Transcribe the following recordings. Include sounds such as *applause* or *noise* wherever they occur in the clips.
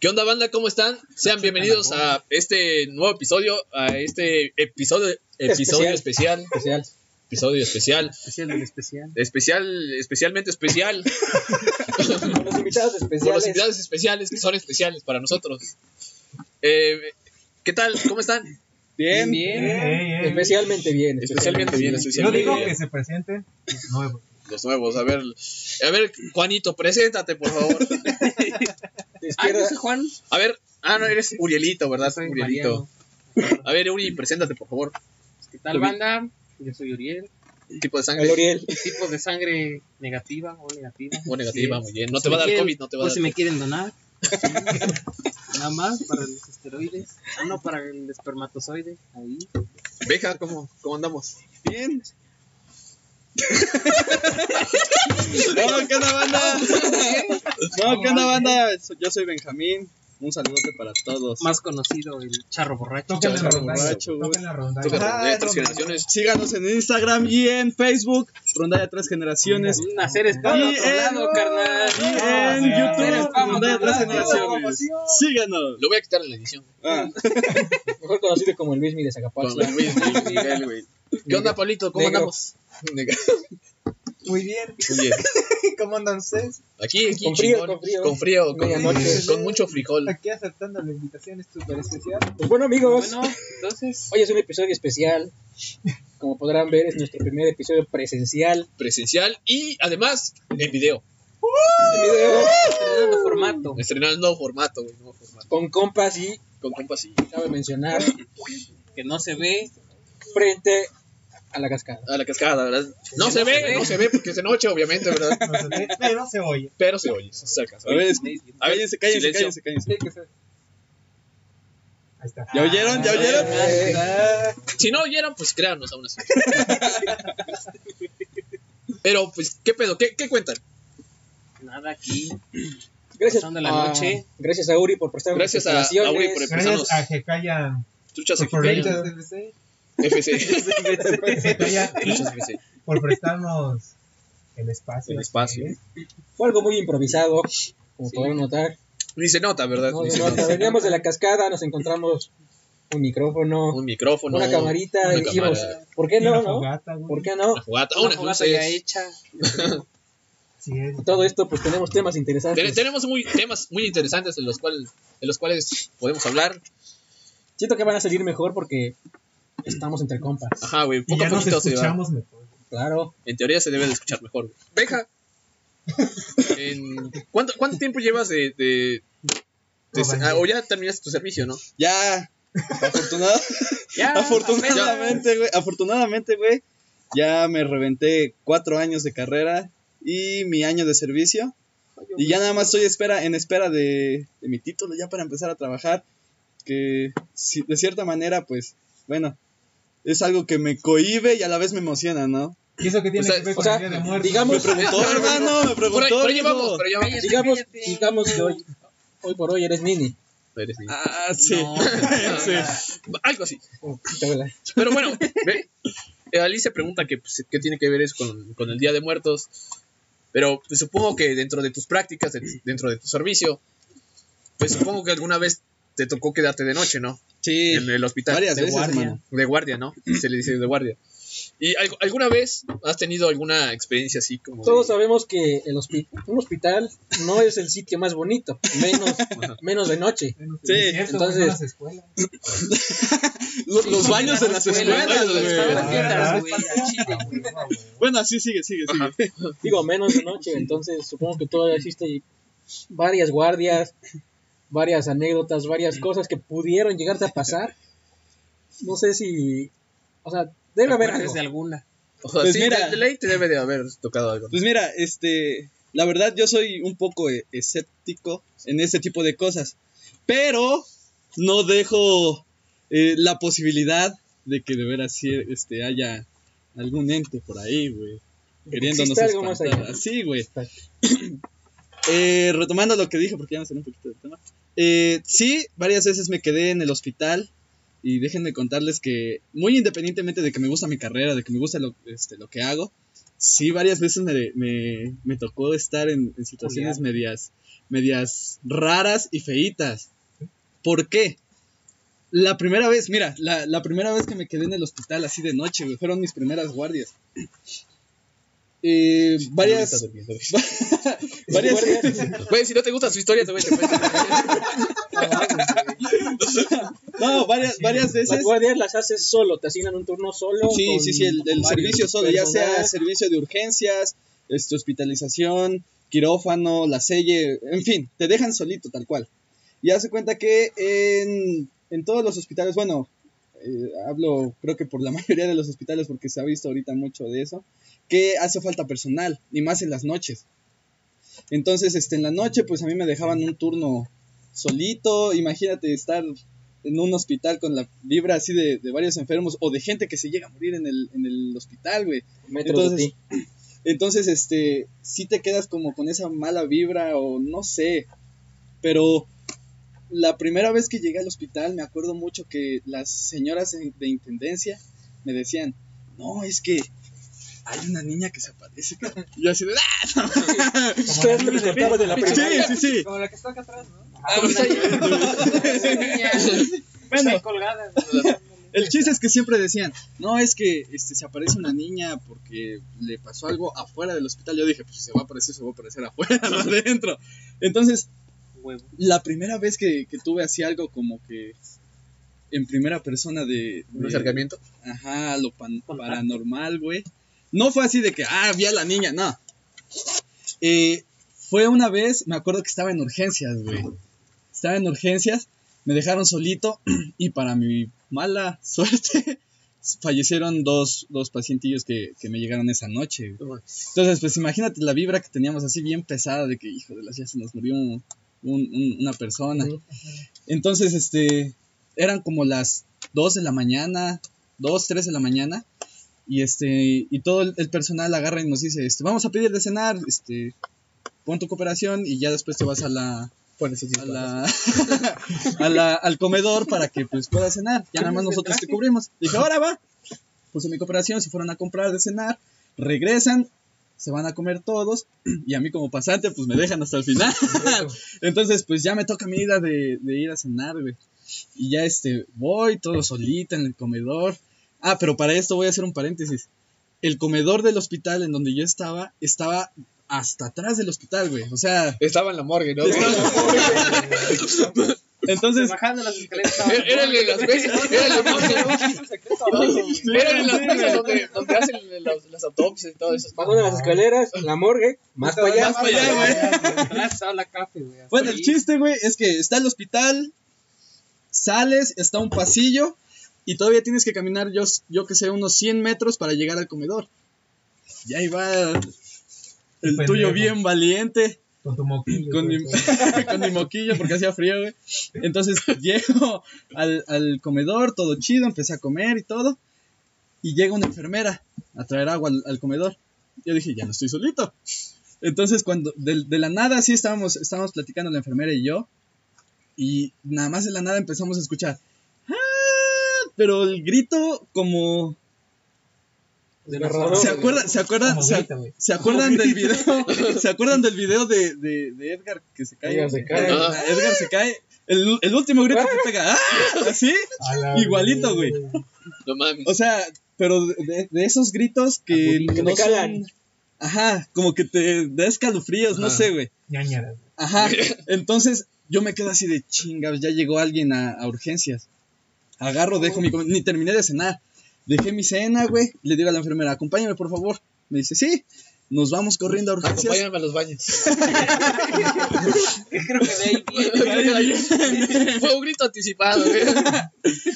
¿Qué onda banda? ¿Cómo están? Sean bienvenidos a este nuevo episodio, a este episodio episodio especial, especial. episodio especial, Especial del especial. especial, especialmente especial, *laughs* Con los invitados con los especiales. invitados especiales que son especiales para nosotros. Eh, ¿Qué tal? ¿Cómo están? Bien, ey. Especialmente bien. Especialmente bien, Yo especialmente digo bien. que se presente nuevo. Los nuevos, a ver, a ver, Juanito, preséntate por favor. *laughs* De izquierda, Juan. A ver, ah, no, eres Urielito, ¿verdad? Soy Urielito. A ver, Uri, preséntate por favor. ¿Qué tal, banda? Yo soy Uriel. Tipo de sangre el Oriel. Tipo de sangre negativa o negativa. o negativa, Sí. muy bien. No Si te va a dar quieren- COVID, no te va a O dar si me quieren donar. Nada más para los esteroides. Ah, no, para el espermatozoide. Ahí. Beja, ¿cómo, cómo andamos? Bien. No, ¿qué onda, banda? No, ¿qué onda, banda? Yo soy Benjamín. Un saludote para todos. Más conocido, el charro borracho. Toquen la Charro rondalla. borracho. Toquen la rondalla. De es tres generaciones. Síganos en Instagram y en Facebook. Rondalla Tres Generaciones. Hacer spam Y otro en- lado, carnal. Y en Ah, YouTube. Rondalla Tres. Generaciones. Síganos. Lo voy a quitar en la edición. Ah, Mejor conocido como el Luismi de Con Zacapoaxtla. Luis, Luis Miguel, güey. ¿Qué onda, Pablito? ¿Cómo Negro. andamos? Muy bien. Muy bien. *laughs* ¿Cómo andan ustedes? Aquí, aquí, Con frío, chingón. con frío. Con frío, con, Medianoche. con mucho frijol. Aquí aceptando la invitación, es súper especial. Pues bueno, amigos, Bueno, entonces. hoy es un episodio especial. Como podrán ver, es nuestro primer episodio presencial. Presencial y además en video. En video, Estrenando formato. Estrenando nuevo formato, güey. Nuevo formato. con compas y, Con compas y cabe mencionar, Que no se ve. frente a la cascada. a la cascada, ¿verdad? No se ve, no se ve porque es de noche, obviamente, ¿verdad? *laughs* No se ve, pero se oye. Pero se oye, se alcanza. a ver, es- A ver, cállense, cállense, cállense, cállense. Ahí está. ¿Ya oyeron? ¿Ya oyeron? Eh, Si no oyeron, pues créanos aún así. *laughs* Pero, pues, ¿qué pedo? ¿Qué, qué cuentan? Nada aquí. Gracias Pasando la a, noche. gracias a Uri por prestarnos Gracias a- a Uri por instalaciones. Gracias a Jecaya Truchas Equipeñas, DLC FC. *laughs* Por prestarnos el espacio. El espacio. Fue algo muy improvisado, como Sí. podrán notar. Ni se nota, ¿verdad? No, se nota. nota. Veníamos de la cascada, nos encontramos un micrófono, Un micrófono. una camarita, una y dijimos, cámara, ¿por qué no, una no? fogata. ¿Por qué no? Una fogata, Una fogata ya hecha. *laughs* Sí, es. Todo esto, pues tenemos temas interesantes. Ten- tenemos muy, temas muy interesantes en los, cuales, en los cuales podemos hablar. Siento que van a salir mejor porque estamos entre compas. Ajá, güey. Y Poco ya a nos poquito se va. escuchamos mejor. Claro. En teoría se debe de escuchar mejor. güey. Beja. *laughs* en- ¿cuánto, ¿Cuánto tiempo llevas de... de, de- No, ah, o ya terminaste tu servicio, ¿no? Ya. Afortunado. *laughs* Ya, Afortunadamente, güey, afortunadamente, güey, ya me reventé cuatro años de carrera y mi año de servicio. Y ya nada más estoy espera, en espera de, de mi título ya para empezar a trabajar. Que si- de cierta manera, pues, bueno, es algo que me cohibe y a la vez me emociona, ¿no? ¿Y eso que tiene O sea, que ver o con sea, el Día de Muertos? digamos- Me preguntó, *laughs* hermano, me Por ahí, preguntó. por ahí vamos, por ahí vamos. Cállate, Digamos, cállate. digamos que hoy, hoy por hoy eres mini. Eres niño. Ah, sí. No. sí. Algo así. Oh. Pero bueno, ve, eh, Alice pregunta que pues, qué tiene que ver eso con, con el Día de Muertos. Pero pues, supongo que dentro de tus prácticas, de- dentro de tu servicio, pues supongo que alguna vez te tocó quedarte de noche, ¿no? Sí, En el hospital. varias de veces, guardia. hermano. De guardia, ¿no? *clears throat* Se le dice de guardia. ¿Y alguna vez has tenido alguna experiencia así como... de- Todos sabemos que el hospi- un hospital no es el sitio más bonito, menos, menos de noche. Sí, entonces- las escuelas. *laughs* Los, los baños en las escuelas. Bueno, así sigue, sigue, sigue. Digo, menos de noche, entonces supongo que todavía existe varias guardias, varias anécdotas, varias cosas que pudieron llegarte a pasar. No sé si... O sea, debe haber ¿Acuerdas algo. de alguna? O sea, Pues sí, mira. de, de ley te debe de haber tocado algo. Pues mira, este, la verdad yo soy un poco e- escéptico en este tipo de cosas, pero no dejo eh, la posibilidad de que de veras sí, este, haya algún ente por ahí, güey, queriéndonos espantar. Así, güey. *clears throat* Eh, retomando lo que dije, porque ya me salió un poquito del tema. Eh, sí, varias veces me quedé en el hospital y déjenme contarles que muy independientemente de que me gusta mi carrera, de que me gusta lo, este, lo que hago, Sí, varias veces me, me, me tocó estar en, en situaciones medias, medias raras y feitas. ¿Por qué? La primera vez, mira, la, la primera vez que me quedé en el hospital así de noche, güey, fueron mis primeras guardias. Eh, varias, *laughs* varias, *laughs* Güey, si no te gusta su historia, te voy a *laughs* no, varias, varias Las veces. guardias las haces solo, te asignan un turno solo. Sí, con sí, sí, el, servicio solo, ya sea servicio de urgencias, este, hospitalización, quirófano, la selle, en fin, te dejan solito tal cual. Y hace cuenta que en, en todos los hospitales, bueno, eh, hablo creo que por la mayoría de los hospitales porque se ha visto ahorita mucho de eso, que hace falta personal, y más en las noches. Entonces, este, en la noche, pues a mí me dejaban un turno solito, imagínate estar en un hospital con la vibra así de, de varios enfermos o de gente que se llega a morir en el, en el hospital, güey. Entonces, *clears throat* entonces, este, sí te quedas como con esa mala vibra o no sé, pero la primera vez que llegué al hospital me acuerdo mucho que las señoras de intendencia me decían, no, es que hay una niña que se aparece. cabrón". Y yo así de, ¡ah! Ustedes me contaban de la Sí, primaria. sí, sí. Como la que está acá atrás, ¿no? Ah, pues ahí. Bueno, colgada. El chiste es que siempre decían, no, es que este, se aparece una niña porque le pasó algo afuera del hospital. Yo dije, pues si se va a aparecer, se va a aparecer afuera, *laughs* no adentro. Entonces, Huevo. la primera vez que, que tuve así algo como que en primera persona de... Un acercamiento. Ajá, lo pan- paranormal, güey. No fue así de que, ah, vi a la niña, no. Eh, fue una vez, me acuerdo que estaba en urgencias, güey. Estaba en urgencias, me dejaron solito *clears throat* y para mi mala *laughs* suerte fallecieron dos, dos pacientillos que, que me llegaron esa noche. güey. Entonces, pues imagínate la vibra que teníamos así bien pesada de que, hijo de las ya se nos murió un- un- una persona. Entonces, este, eran como las 2 de la mañana, 2, 3 de la mañana, y este, y todo el, el personal agarra y nos dice, este, vamos a pedir de cenar, este, pon tu cooperación y ya después te vas a la, a la, *laughs* a la- al comedor para que pues puedas cenar. Ya nada más nosotros te cubrimos. Dije, ahora va. Puse mi cooperación, se fueron a comprar de cenar, regresan, se van a comer todos *clears throat* y a mí como pasante pues me dejan hasta el final. *laughs* Entonces pues ya me toca mi ida de, de ir a cenar, güey. Y ya este, voy todo solita en el comedor. Ah, pero para esto voy a hacer un paréntesis. El comedor del hospital en donde yo estaba estaba hasta atrás del hospital, güey. O sea, Estaba en la morgue, ¿no? *laughs* entonces Bajando las escaleras. Era de las veces, era el de Era en las mesas donde, donde hacen las, las autopsias y todo eso. De las escaleras, la morgue, más para allá. Más para allá, güey. Estaba la café, güey. Bueno, el chiste, güey, es que está el hospital, sales, está un pasillo y todavía tienes que caminar, yo, yo que sé, unos 100 metros para llegar al comedor. Y ahí va el pendejo. tuyo bien valiente, Con tu moquillo. con mi, *laughs* con mi moquillo porque hacía frío, güey. Entonces *laughs* llego al, al comedor, todo chido, empecé a comer y todo. Y llega una enfermera a traer agua al, al comedor. Yo dije, ya no estoy solito. Entonces, cuando de, de la nada, así estábamos, estábamos platicando la enfermera y yo. Y nada más de la nada empezamos a escuchar. Pero el grito como... ¿Se acuerdan, ¿se acuerdan, se, se acuerdan del video? *laughs* ¿Se acuerdan del video de, de, de Edgar que se cae? Edgar se cae. Ah, Edgar se cae. El, el último grito que pega. ¡Ah! ¿Así? Igualito, güey. No mames. O sea, pero de, de esos gritos que Que no te calan. son- Ajá, como que te da escalofríos, no sé, güey. Ajá. *laughs* Entonces yo me quedo así de chingas, ya llegó alguien a, a urgencias. Agarro, dejo mi... Ni terminé de cenar. Dejé mi cena, güey. Le digo a la enfermera, acompáñame, por favor. Me dice, sí. Nos vamos corriendo a urgencias. Acompáñame a los baños. *laughs* Creo que de ahí. *laughs* Fue un grito anticipado, güey.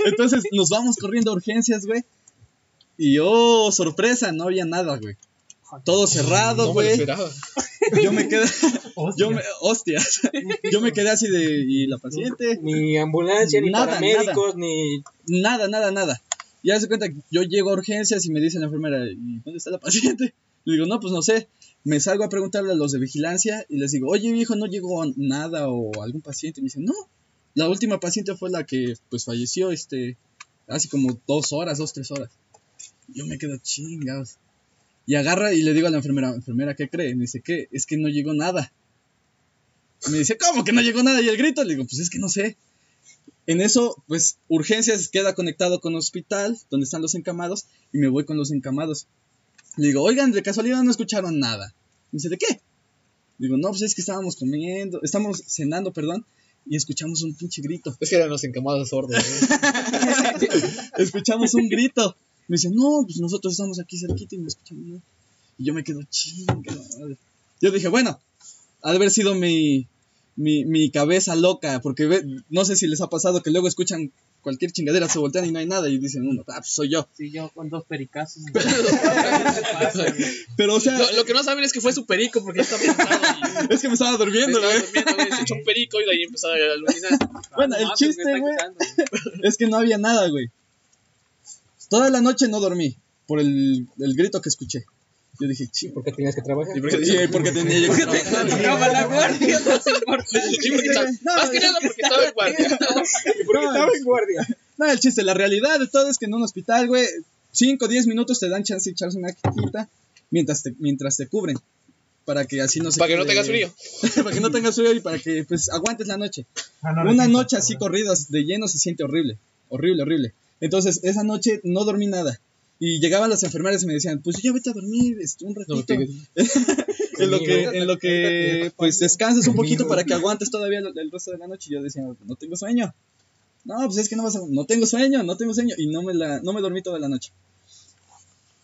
Entonces nos vamos corriendo a urgencias, güey. Y oh, sorpresa, no había nada, güey. Todo cerrado, No güey. esperaba. *laughs* yo me quedé, Hostia. yo me, hostias. *laughs* Yo me quedé así de, ¿y la paciente? Ni ambulancia, ni Nada, paramédicos, ni. Nada, nada, nada. Ya se cuenta que yo llego a urgencias y me dice la enfermera, ¿y dónde está la paciente? Le digo, no, pues no sé. Me salgo a preguntarle a los de vigilancia y les digo, oye, viejo, ¿no llegó nada o algún paciente? Y me dicen, no, la última paciente fue la que, pues, falleció, este, hace como dos horas, dos, tres horas. Yo me quedo chingados. Y agarra y le digo a la enfermera, enfermera, ¿qué cree? Me dice, ¿qué? Es que no llegó nada. Me dice, ¿cómo que no llegó nada? Y el grito, le digo, pues es que no sé. En eso, pues, urgencias queda conectado con hospital, donde están los encamados, y me voy con los encamados. Le digo, oigan, de casualidad no escucharon nada. Me dice, ¿de qué? Digo, no, pues es que estábamos comiendo, estamos cenando, perdón, y escuchamos un pinche grito. Es que eran los encamados sordos. güey. *laughs* escuchamos un grito. Me dice, no, pues nosotros estamos aquí cerquita y no escuchamos nada. Y yo me quedo chinga. madre". Yo dije, bueno, ha de haber sido mi, mi, mi cabeza loca, porque ve- no sé si les ha pasado que luego escuchan cualquier chingadera, se voltean y no hay nada y dicen uno, ah, pues soy yo. Sí, yo con dos pericazos. *laughs* Pero, o sea, Lo, lo que no saben es que fue su perico porque ya estaba y *laughs* es que me estaba durmiendo, güey. Se echó un perico y de ahí empezó a alucinar. Bueno, el chiste, güey, *laughs* es que no había nada, güey. Toda la noche no dormí por el, el grito que escuché. Yo dije, sí, Porque tenías que trabajar. Y porque- Sí, porque tenía yo que trabajar. Acaba la guardia, no. Sí, porque estaba- No, más que nada porque estaba en guardia. *laughs* Porque estaba en guardia. No, el chiste, la realidad de todo es que en un hospital, güey, 5 o 10 minutos te dan chance de echarse una quita mientras te, mientras te cubren. Para que así no se Para que no tengas frío. *laughs* para que no tengas frío y para que pues aguantes la noche. Ah, no, Una no, noche no, así no. corridas de lleno se siente horrible. Horrible, horrible. Entonces, esa noche no dormí nada. Y llegaban las enfermeras y me decían, pues ya vete a dormir este, un ratito. *laughs* En lo que, en lo que pues descansas un poquito para que aguantes todavía el, el resto de la noche. Y yo decía, no tengo sueño. No, pues es que no vas a, no tengo sueño, no tengo sueño. Y no me la, no me dormí toda la noche.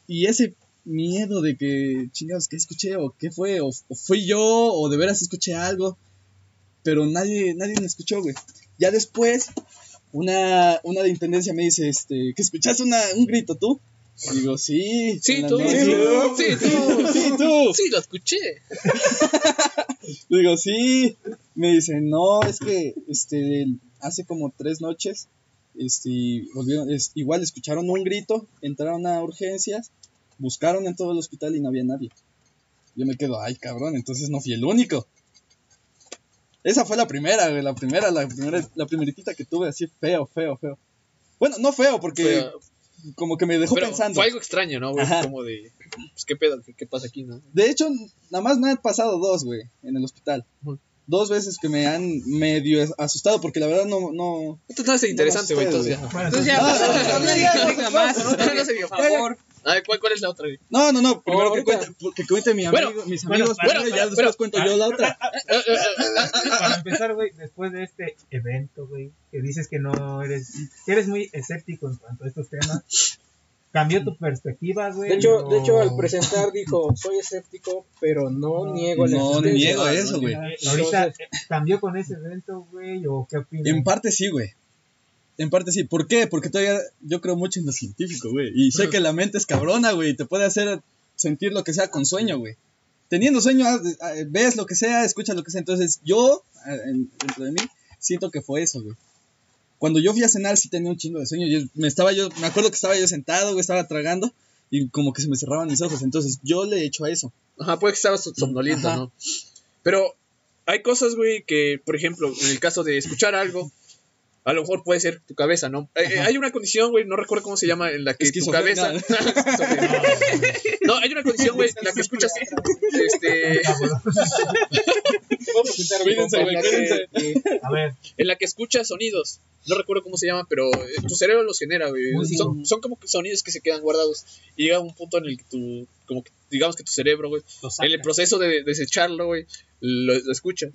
Y ese miedo de que, chingados, ¿qué escuché? ¿O qué fue? ¿O, o fui yo? ¿O de veras escuché algo? Pero nadie, nadie me escuchó, güey. Ya después, una, una de intendencia me dice, este, que escuchaste una, un grito, ¿tú? Digo, sí. Sí, en la tú. noche". Sí, tú. Sí, tú. Sí, lo escuché. *laughs* Digo, sí. Me dice, no, es que este, hace como tres noches, este, volvieron, es, igual escucharon un grito, entraron a urgencias, buscaron en todo el hospital y no había nadie. Yo me quedo, ay, cabrón, entonces no fui el único. Esa fue la primera, güey, la primera, la primera, la primeritita que tuve así feo, feo, feo. Bueno, no feo, porque como que me dejó pero pensando. fue algo extraño, ¿no, güey? Ajá. Como de, pues, ¿qué pedo? ¿Qué, qué pasa aquí, no? De hecho, nada más me han pasado dos, güey, en el hospital. Dos veces que me han medio asustado porque la verdad no, no, Esto no es interesante, güey, No, entonces ya. Bueno, Entonces entonces- ya, Ah, no, no diga más. No se diga, Por favor. A ver, ¿cuál, ¿cuál es la otra, güey? No, no, no. Primero que cuente, que cuente mi amigo, Bueno, mis bueno, amigos. bueno, primero, y ya pero- después cuento yo la otra. Para empezar, güey, después de este evento, güey, que dices que no eres, que eres muy escéptico en cuanto a estos temas, cambió tu perspectiva, güey. De hecho, o- de hecho, al presentar dijo, soy escéptico, pero no, No, niego la No existencia". niego eso, güey. Ahorita eh, cambió con ese evento, güey, o qué opinas? En parte sí, güey. En parte sí. ¿Por qué? Porque todavía yo creo mucho en lo científico, güey. Y sé que la mente es cabrona, güey. y Te puede hacer sentir lo que sea con sueño, güey. Teniendo sueño, ah, ves lo que sea, escuchas lo que sea. Entonces yo, ah, en- dentro de mí, siento que fue eso, güey. Cuando yo fui a cenar sí tenía un chingo de sueño. Yo, me estaba yo, me acuerdo que estaba yo sentado, güey, estaba tragando y como que se me cerraban mis ojos. Entonces yo le echo a eso. Ajá, puede que estabas somnoliento, Ajá. ¿no? Pero hay cosas, güey, que, por ejemplo, en el caso de escuchar algo, a lo mejor puede ser tu cabeza, ¿no? Eh, eh, hay una condición, güey, no recuerdo cómo se llama, en la que tu cabeza... *laughs* *laughs* No, hay una condición, güey, en la que escuchas... Este, Vamos a ver, en la que escuchas sonidos. No recuerdo cómo se llama, pero eh, tu cerebro los genera, güey. Son, son como que sonidos que se quedan guardados. Y llega un punto en el que tu, como que, digamos que tu cerebro, güey, en el proceso de desecharlo, güey, lo, lo escucha.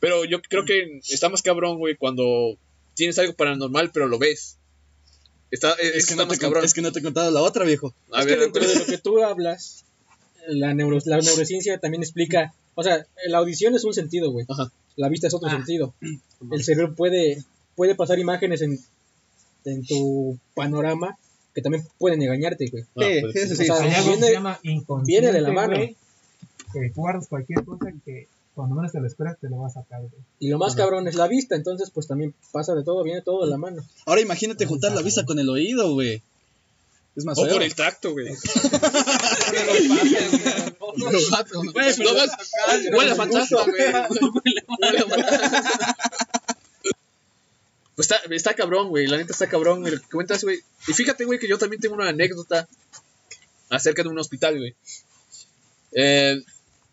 Pero yo creo que está más cabrón, güey, cuando tienes algo paranormal, pero lo ves. Está, es, Es que, está no más te, cabrón. es que no te he contado la otra, viejo. A es que ver, dentro de lo que tú hablas, la, neuro, la neurociencia también explica, o sea, la audición es un sentido, güey. Ajá. La vista es otro Ah. sentido. *clears throat* El cerebro puede, puede pasar imágenes en, en tu panorama que también pueden engañarte, güey. Ah, Sí, pues, sí, sí. O sea, viene- se llama inconsciente, viene de la mano. güey, que tú guardas cualquier cosa que cuando menos te lo esperas te lo vas a sacar, güey. Y lo más cabrón es la vista, entonces pues también pasa de todo, viene todo de la mano. Ahora imagínate juntar la vista con el oído, güey. Es más O feo. por el tacto, güey. *laughs* *laughs* Gatos. No vas- Huele a fantasma, güey. Pues está, está cabrón, güey. La neta está cabrón, güey. Lo que cuentas, güey. Y fíjate, güey, que yo también tengo una anécdota. acerca de un hospital, güey. Eh,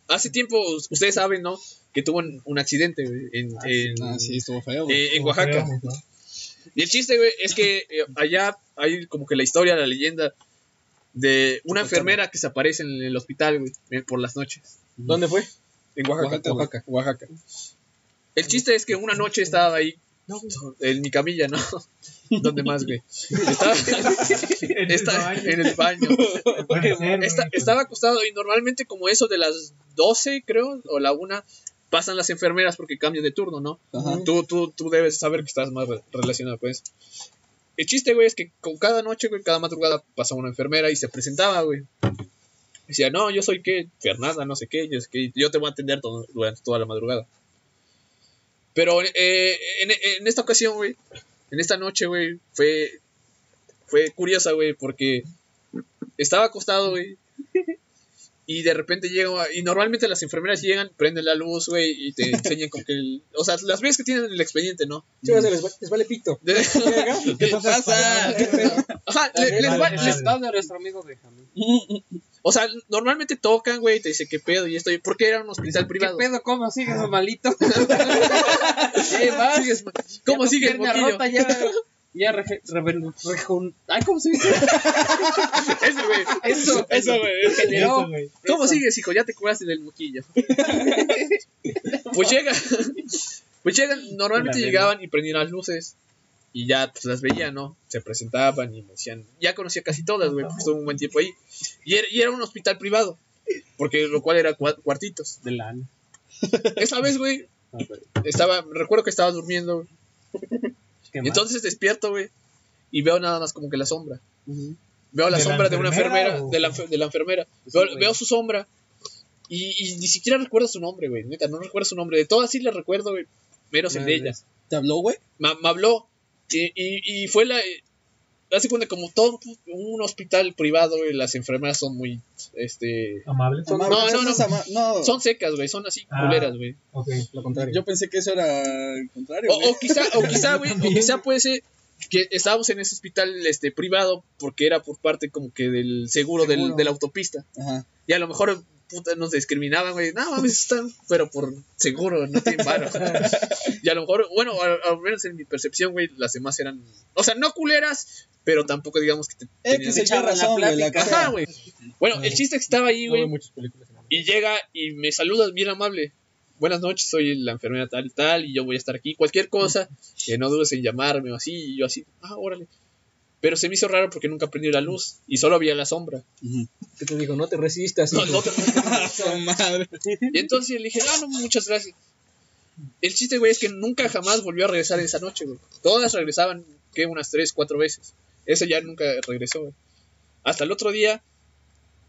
hace tiempo, ustedes saben, ¿no? Que tuvo un, un accidente, en, en- Ah, sí, estuvo feo. eh, en Oaxaca. Y el chiste, güey, es que eh, allá hay como que la historia, la leyenda de una enfermera que se aparece en el hospital, güey, por las noches. ¿Dónde fue? En Oaxaca. Oaxaca. Oaxaca. El chiste es que una noche estaba ahí, en mi camilla, ¿no? ¿Dónde más, güey? *laughs* Estaba, En el está- baño. en el *laughs* estaba acostado y normalmente como eso de las 12, creo, o la una, pasan las enfermeras porque cambian de turno, ¿no? Ajá. Tú, tú, tú debes saber que estás más re- relacionado con eso. El chiste, güey, es que con cada noche, güey, cada madrugada pasaba una enfermera y se presentaba, güey. Decía, no, yo soy qué, Fernanda, no sé qué, yo, sé qué, yo te voy a atender todo- durante toda la madrugada. Pero eh, en, en esta ocasión, güey, en esta noche, güey, fue, fue curiosa, güey, porque estaba acostado, güey. *laughs* Y de repente llega, y normalmente las enfermeras llegan, prenden la luz, güey, y te enseñan como que, el- o sea, las veces que tienen el expediente, ¿no? Sí, o sea, les, va- les vale pito. *laughs* ¿Qué pasa? Ajá, *laughs* le- les va- Vale, les- nuestro amigo Benjamín. O sea, normalmente tocan, güey, te dice qué pedo y esto, y porque era un hospital ¿Qué privado. pedo? ¿Cómo sigues, malito? *laughs* ¿Qué más? ¿Cómo Ya tu sigue el pierna boquillo? rota ya, ya rejun- Ay, ¿cómo se dice? *laughs* Eso, güey. Eso, Eso, güey. ¿Cómo sigues, hijo? Ya te curaste del moquillo. *laughs* pues llega. Pues llegan, normalmente llegaban y prendían las luces. Y ya pues, las veía, ¿no? Se presentaban y me decían. Ya conocía casi todas, güey, porque estuve un buen tiempo ahí. Y era, y era un hospital privado. Porque lo cual era cua- cuartitos. De lana. Esa vez, güey, Ah, estaba. Recuerdo que estaba durmiendo, güey. ¿qué Y entonces despierto, güey. Y veo nada más como que la sombra. Veo la ¿De la sombra de una enfermera o- de la, de la enfermera. Sí, Veo, su sombra. Y, y ni siquiera recuerdo su nombre, güey. Neta, no recuerdo su nombre. De todas sí le recuerdo, güey. Menos el de ella. ¿Te habló, güey? Me, me habló. Y, y, y fue la. eh, Hace cuenta, como todo un hospital privado, las enfermeras son muy. Este. Amable. Son- No, no, no, no. no. no. Son secas, güey. Son así Ah. culeras, güey. Ok. Lo contrario. Yo pensé que eso era el contrario. O, quizá, o quizá, güey, o quizá *laughs* puede ser que estábamos en ese hospital este, privado porque era por parte como que del seguro, del- Seguro. de la autopista. Ajá. Y a lo mejor puta, nos discriminaban, güey. No, mames, están, pero por seguro, no tienen varo. *laughs* y a lo mejor, bueno, al, al menos en mi percepción, güey, las demás eran, o sea, no culeras, pero tampoco digamos que te X, Y echaban la razón. La plática. Ajá, güey. Bueno, el chiste es que estaba ahí, güey, y llega y me saluda bien amable. Buenas noches, soy la enfermera tal y tal, y yo voy a estar aquí. Cualquier cosa, que no dudes en llamarme o así, y yo así, ah, órale. Pero se me hizo raro porque nunca prendí la luz y solo había la sombra. Ujú. ¿Qué te digo? No te resistas. No, te- *laughs* madre. Y entonces le dije, ah, no, muchas gracias. El chiste, güey, es que nunca jamás volvió a regresar esa noche, güey. Todas regresaban, que unas tres, cuatro veces. Ese ya nunca regresó, güey. Hasta el otro día.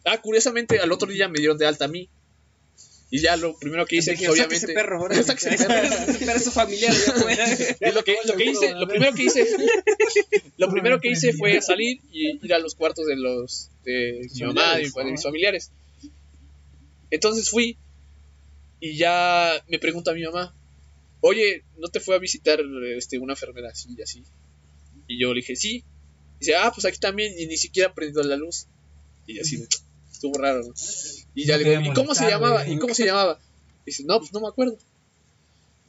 Ah, curiosamente, al otro día me dieron de alta a mí. Y ya lo primero que hice, Dije, pues, "Saque obviamente. *laughs* ese perro, *laughs* ahora. Saque ese perro. Ese perro es su familiar. Y lo que, lo que hice, lo primero que hice, *laughs* lo primero que hice fue salir y ir a los cuartos de los de mi mamá, de, mi- de mis familiares. Entonces fui y ya me pregunta mi mamá, oye, ¿no te fue a visitar este, una enfermera así y así? Y yo le dije, sí. Y dice, ah, pues aquí también, y ni siquiera prendió la luz. Y así, estuvo raro, ¿no? Y ya No le digo, ¿y cómo se llamaba? ¿Y cómo se llamaba? Y dice, no, pues no me acuerdo.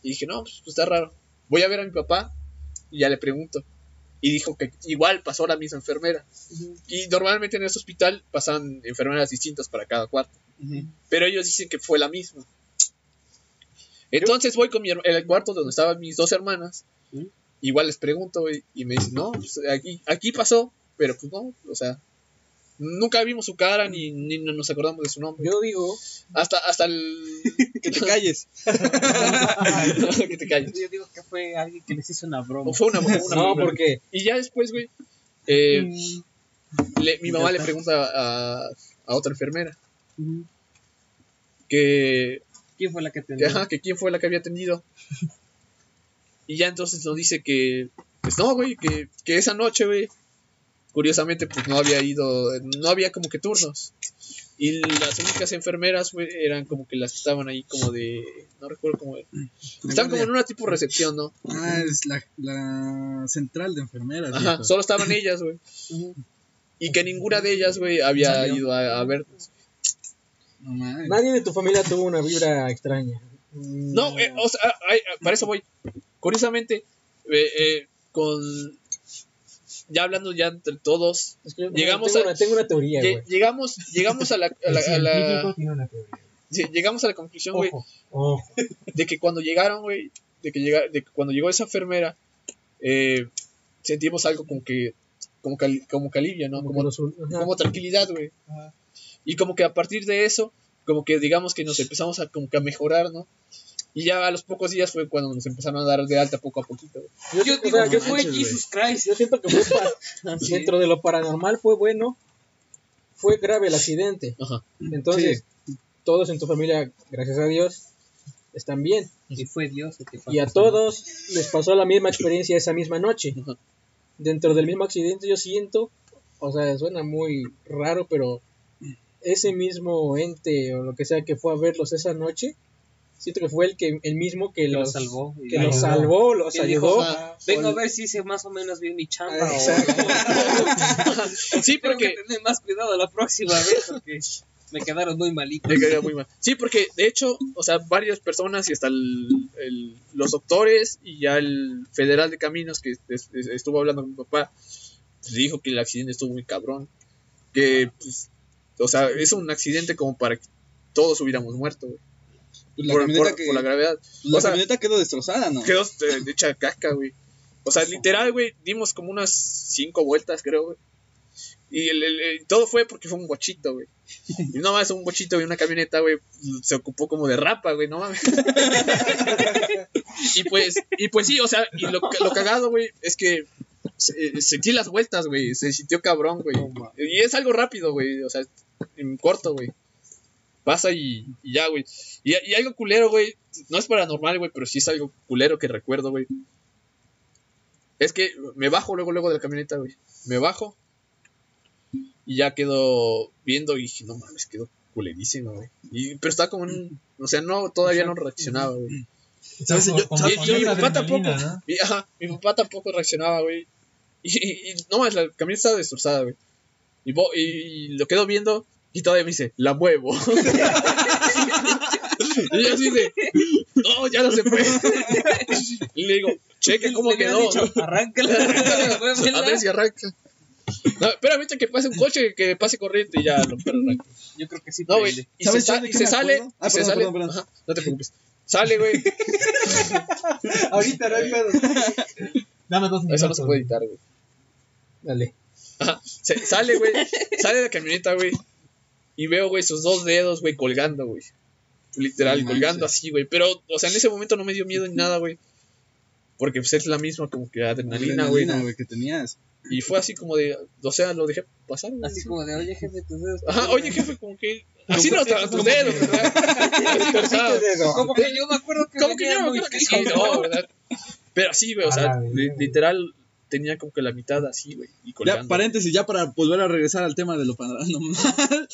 Y dije, no, pues, pues está raro. Voy a ver a mi papá y ya le pregunto. Y dijo que igual pasó la misma enfermera. Y normalmente en ese hospital pasan enfermeras distintas para cada cuarto. Pero ellos dicen que fue la misma. Entonces voy con mi el cuarto donde estaban mis dos hermanas. Igual les pregunto güey, y me dicen, no, pues aquí, aquí pasó, pero pues no, o sea, nunca vimos su cara ni, ni nos acordamos de su nombre. Yo digo, Hasta, hasta el... *laughs* Que te calles. *laughs* que te calles. Yo digo que fue alguien que les hizo una broma. O fue una, una *laughs* no, broma. porque Y ya después, güey, eh, Mm. le- mi mamá le pregunta a, a otra enfermera que, ¿Quién fue la que te que, ajá, que quién fue la que había atendido. Y ya entonces nos dice que, pues no, güey, que, que esa noche, güey, curiosamente, pues no había ido, no había como que turnos. Y las únicas enfermeras, güey, eran como que las que estaban ahí como de, no recuerdo cómo era. Estaban como en una tipo recepción, ¿no? Ah, es la, la central de enfermeras. Ajá, viejo. solo estaban ellas, güey. y que ninguna de ellas, güey, había Salió. ido a, a vernos. No mames. Nadie de tu familia tuvo una vibra extraña. No, eh, o sea, ay, para eso voy. Curiosamente, eh, eh, con. Ya hablando ya entre todos, es que- llegamos tengo, a- una, tengo una teoría, lle- güey. llegamos, llegamos a la, a a llegamos a la conclusión, güey, de que cuando llegaron, güey, de que llega, de que cuando llegó esa enfermera, eh, sentimos algo como que, como que, como que alivio, ¿no? Como Como, que los- ajá. como tranquilidad, güey. Y como que a partir de eso, como que digamos que nos empezamos a, como que a mejorar, ¿no? Y ya a los pocos días fue cuando nos empezaron a dar de alta poco a poquito. Yo, digo, sea, ¿qué que fue. Jesus Christ? yo siento que fue pa- *laughs* Sí. dentro de lo paranormal fue bueno. Fue grave el accidente. Ajá. Entonces, todos en tu familia, gracias a Dios, están bien. Y fue Dios el que Y a todos les pasó la misma experiencia esa misma noche. Ajá. Dentro del mismo accidente yo siento, o sea, suena muy raro, pero ese mismo ente o lo que sea que fue a verlos esa noche, siento que fue el que el mismo que, Que los los salvó. que los salvó, los Que dijo. "Ah, Vengo a ver si hice más o menos bien mi chamba. Ah, o- *laughs* *laughs* Sí, Tengo que porque tener más cuidado la próxima vez porque me quedaron muy malitos. me quedé muy mal. Sí, porque de hecho, o sea, varias personas y hasta el- el- los doctores y ya el federal de caminos que es- es- estuvo hablando con mi papá, pues, dijo que el accidente estuvo muy cabrón. Que, pues, o sea, es un accidente como para que todos hubiéramos muerto, güey. Pues la por, camioneta por- que- por la gravedad. La o sea, camioneta quedó destrozada, ¿no? quedó eh, hecha caca, güey. O sea, literal, güey, dimos como unas cinco vueltas, creo, güey. Y el, el- el- todo fue porque fue un bochito, güey. Y no más un bochito y una camioneta, güey, se ocupó como de rapa, güey, no mames. y pues, y pues sí, o sea, y lo, lo cagado, güey, es que se- sentí las vueltas, güey, se sintió cabrón, güey. Y es algo rápido, güey, o sea, en corto, güey. Pasa y, y ya, güey. Y, y algo culero, güey, no es paranormal, güey, pero sí es algo culero que recuerdo, güey. Es que me bajo luego, luego de la camioneta, güey. Me bajo. Y ya quedo viendo y dije, no mames, quedó culerísimo, güey. Y, pero estaba como en... O sea, no, todavía no reaccionaba, güey. ¿Sabes? Como- Yo- como Y, con y mi papá tampoco. ¿no? y, ajá, mi papá tampoco reaccionaba, güey. Y, y- y no más, la camioneta estaba destrozada, güey. Y, y lo quedo viendo y todavía me dice, la muevo. *laughs* y yo así de, no, ya no se puede. y le digo, cheque cómo quedó. dicho, arráncala, *laughs* A ver si arranca. No, espérame que pase un coche, que pase corriente y ya lo arranca. Yo creo que sí. No, güey. Y se, ¿Sabes yo sa- de y qué se me sale. Ah, y se perdón, sale. perdón, perdón. Ajá, no te preocupes. Sale, güey. *laughs* Ahorita no hay pedo. Dame dos minutos. Eso no se puede editar, güey. Dale. Ajá. Se- sale, güey. Sale de la camioneta, güey. Y veo, güey, sus dos dedos, güey, colgando, güey. Literal, No colgando así, güey. Pero, o sea, en ese momento no me dio miedo ni nada, güey. Porque pues, es la misma como que adrenalina, güey. Adrenalina, güey, que tenías. Y fue así como de, o sea, lo dejé pasar, güey. Así como de, oye, jefe, tus dedos. Ajá, oye, jefe, como que. Así no tus dedos, ¿verdad? *laughs* No. Como que yo me acuerdo que Como que yo me acuerdo que sí, no, ¿verdad? Pero así, güey, o sea, literal tenía como que la mitad así, güey, y colgando. Ya, paréntesis, ya para volver a regresar al tema de lo paranormal.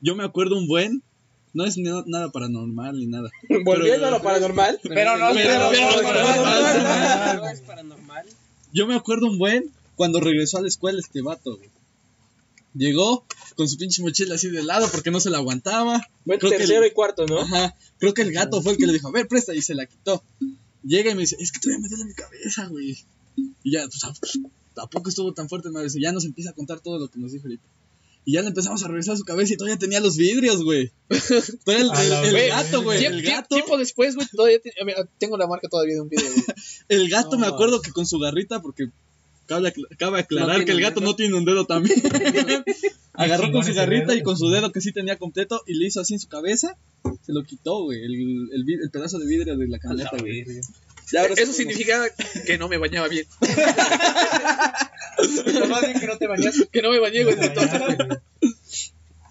Yo me acuerdo un buen. No es ni- nada paranormal ni nada. Volviendo a lo paranormal. Pero no, no es paranormal. Yo me acuerdo un buen cuando regresó a la escuela este vato, güey. Llegó con su pinche mochila así de lado porque no se la aguantaba. Buen Creo que tercero el- y cuarto, ¿no? Ajá. Creo que el gato fue el que le dijo, a ver, presta, y se la quitó. Llega y me dice, es que todavía me duele mi cabeza, güey. Y ya, pues, ¿a- tampoco estuvo tan fuerte, me dice, ya nos empieza a contar todo lo que nos dijo ahorita. Y ya le empezamos a revisar su cabeza y todavía tenía los vidrios, güey. *laughs* Todavía el, gato, güey. El gato, Tiempo después, güey, todavía te- a ver, tengo la marca todavía de un video, güey. *laughs* el gato me acuerdo que con su garrita, porque cabe, acla- cabe aclarar No que el gato dedo. no tiene un dedo también. *laughs* Agarró con su garrita y con su dedo que sí tenía completo y le hizo así en su cabeza. Se lo quitó, güey. El, el, vid- el pedazo de vidrio de la camioneta, güey. Eso significa que no me bañaba bien. Lo más bien que no te bañaste. Que no me bañé, güey.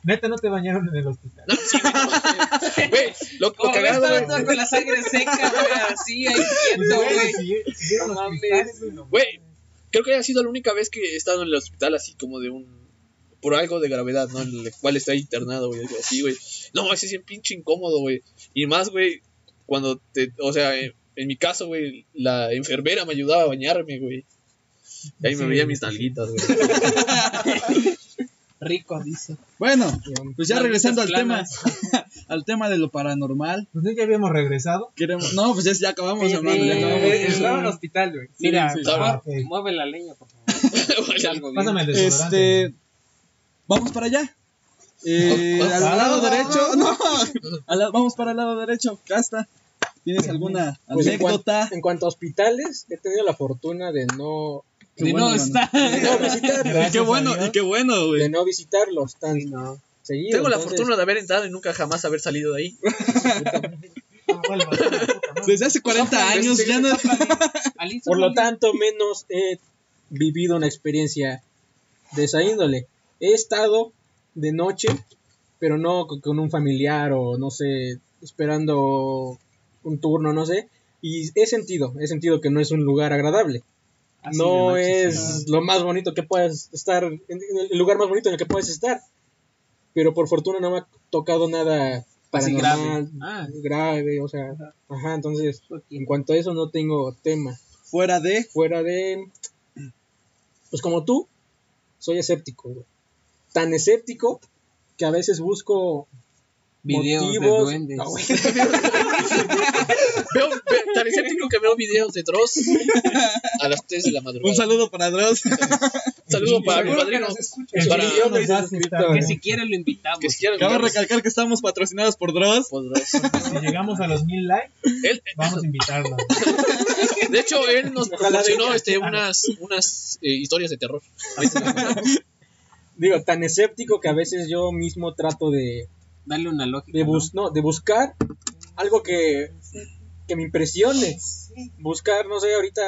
Neta, no te bañaron en el hospital. No, sí, güey, no, güey. Lo, lo cagado, estaba güey. todo con la sangre seca, güey, así, ahí quieto, güey, güey. creo que ha sido la única vez que he estado en el hospital así como de un... Por algo de gravedad, ¿no? En el cual está internado, güey. algo Así, güey. No, ese es bien pinche incómodo, güey. Y más, güey, cuando te... O sea, en, en mi caso, güey, la enfermera me ayudaba a bañarme, güey. Y ahí me veía mis nalguitas, güey. *laughs* Rico, dice. Bueno, pues ya regresando al tema, *laughs* al tema de lo paranormal. Pues ya habíamos regresado. Queremos, no, pues ya, ya acabamos Sí, hablando. ya acabamos. Eh, Estaba en el hospital, güey. Mira, sí, sí. por Ah, mueve la leña, por favor. *laughs* Pásame el desodorante. Este, vamos para allá. Eh, al lado derecho, no, vamos para el lado derecho. Casta, ¿tienes alguna Pues en, cuan- anécdota? en cuanto a hospitales, he tenido la fortuna de no, Qué bueno, no de no visitarlos. Y qué bueno, y qué bueno, de güey. no visitarlos tan Sí, no. seguido. Tengo la fortuna de haber entrado y nunca jamás haber salido de ahí. *laughs* Ah, madre. Desde hace 40 años ya no. *laughs* Por lo tanto, menos he vivido una experiencia de esa índole. He estado de noche, pero no co- con un familiar o no sé, esperando un turno, no sé. Y he sentido, he sentido que no es un lugar agradable. Así no es lo más bonito que puedas estar, en- el lugar más bonito en el que puedes estar. Pero por fortuna no me ha tocado nada Así paranormal, grave. Ah. grave, o sea, ajá, entonces, en cuanto a eso no tengo tema. Fuera de. Fuera de, pues como tú, soy escéptico, güey. Tan escéptico que a veces busco Videos de duendes. No, güey. *laughs* Veo, ve- tan escéptico que veo videos de Dross a las 3 de la madrugada. Un saludo para Dross. Saludo para mi padrino. Para- video Nos esta- suscriptor. Que si quiere lo invitamos. Que si quieren Cabe invitarnos, recalcar que estamos patrocinados por Dross. Dross. Si llegamos a los mil likes, Él- vamos a invitarlo. *laughs* de hecho, él nos proporcionó este, unas, unas eh, historias de terror. Digo, tan escéptico que a veces yo mismo trato de, Dale una lógica. de, ¿no? bus- no, de buscar algo que, que me impresione. Buscar, no sé, ahorita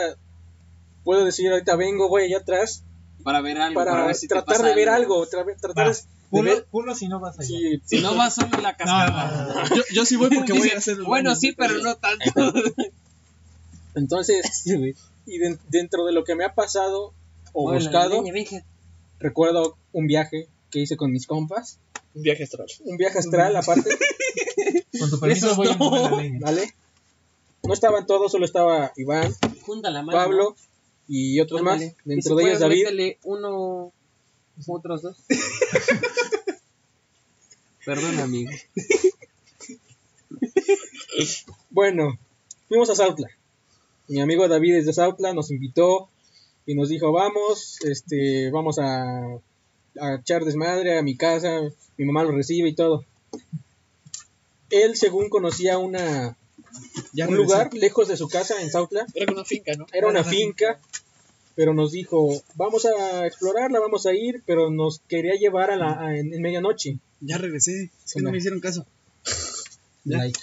puedo decir, ahorita vengo, voy allá atrás Para ver algo. para, ver si te tratar pasa de ver algo, tra- tratar Va. de Culo, ver culo si no vas allá. si- Si no vas solo en la cascada. no, no. Yo, yo sí voy porque voy a hacer. Bueno, sí, pero no tanto. *laughs* Entonces, y de- dentro de lo que me ha pasado o Hola, buscado, niña, recuerdo un viaje que hice con mis compas, Un viaje astral. un viaje astral aparte, *laughs* Con tu permiso voy a no. mover la leña. ¿vale? No estaban todos, solo estaba Iván, Junta la mano. Pablo y otros más. Dentro si de ellos puedes, David. métele uno, otros dos. *laughs* Perdón, amigo. Bueno, fuimos a Sautla. Mi amigo David es de Sautla, nos invitó y nos dijo, vamos, este, vamos a, a echar desmadre a mi casa, mi mamá lo recibe y todo. Él, según conocía una, Ya un lugar lejos de su casa en Sautla, Era una finca, ¿no? era una finca, pero nos dijo, vamos a explorarla, vamos a ir, pero nos quería llevar a la, a- en, en medianoche. Ya regresé. Es que no me hicieron caso. Like.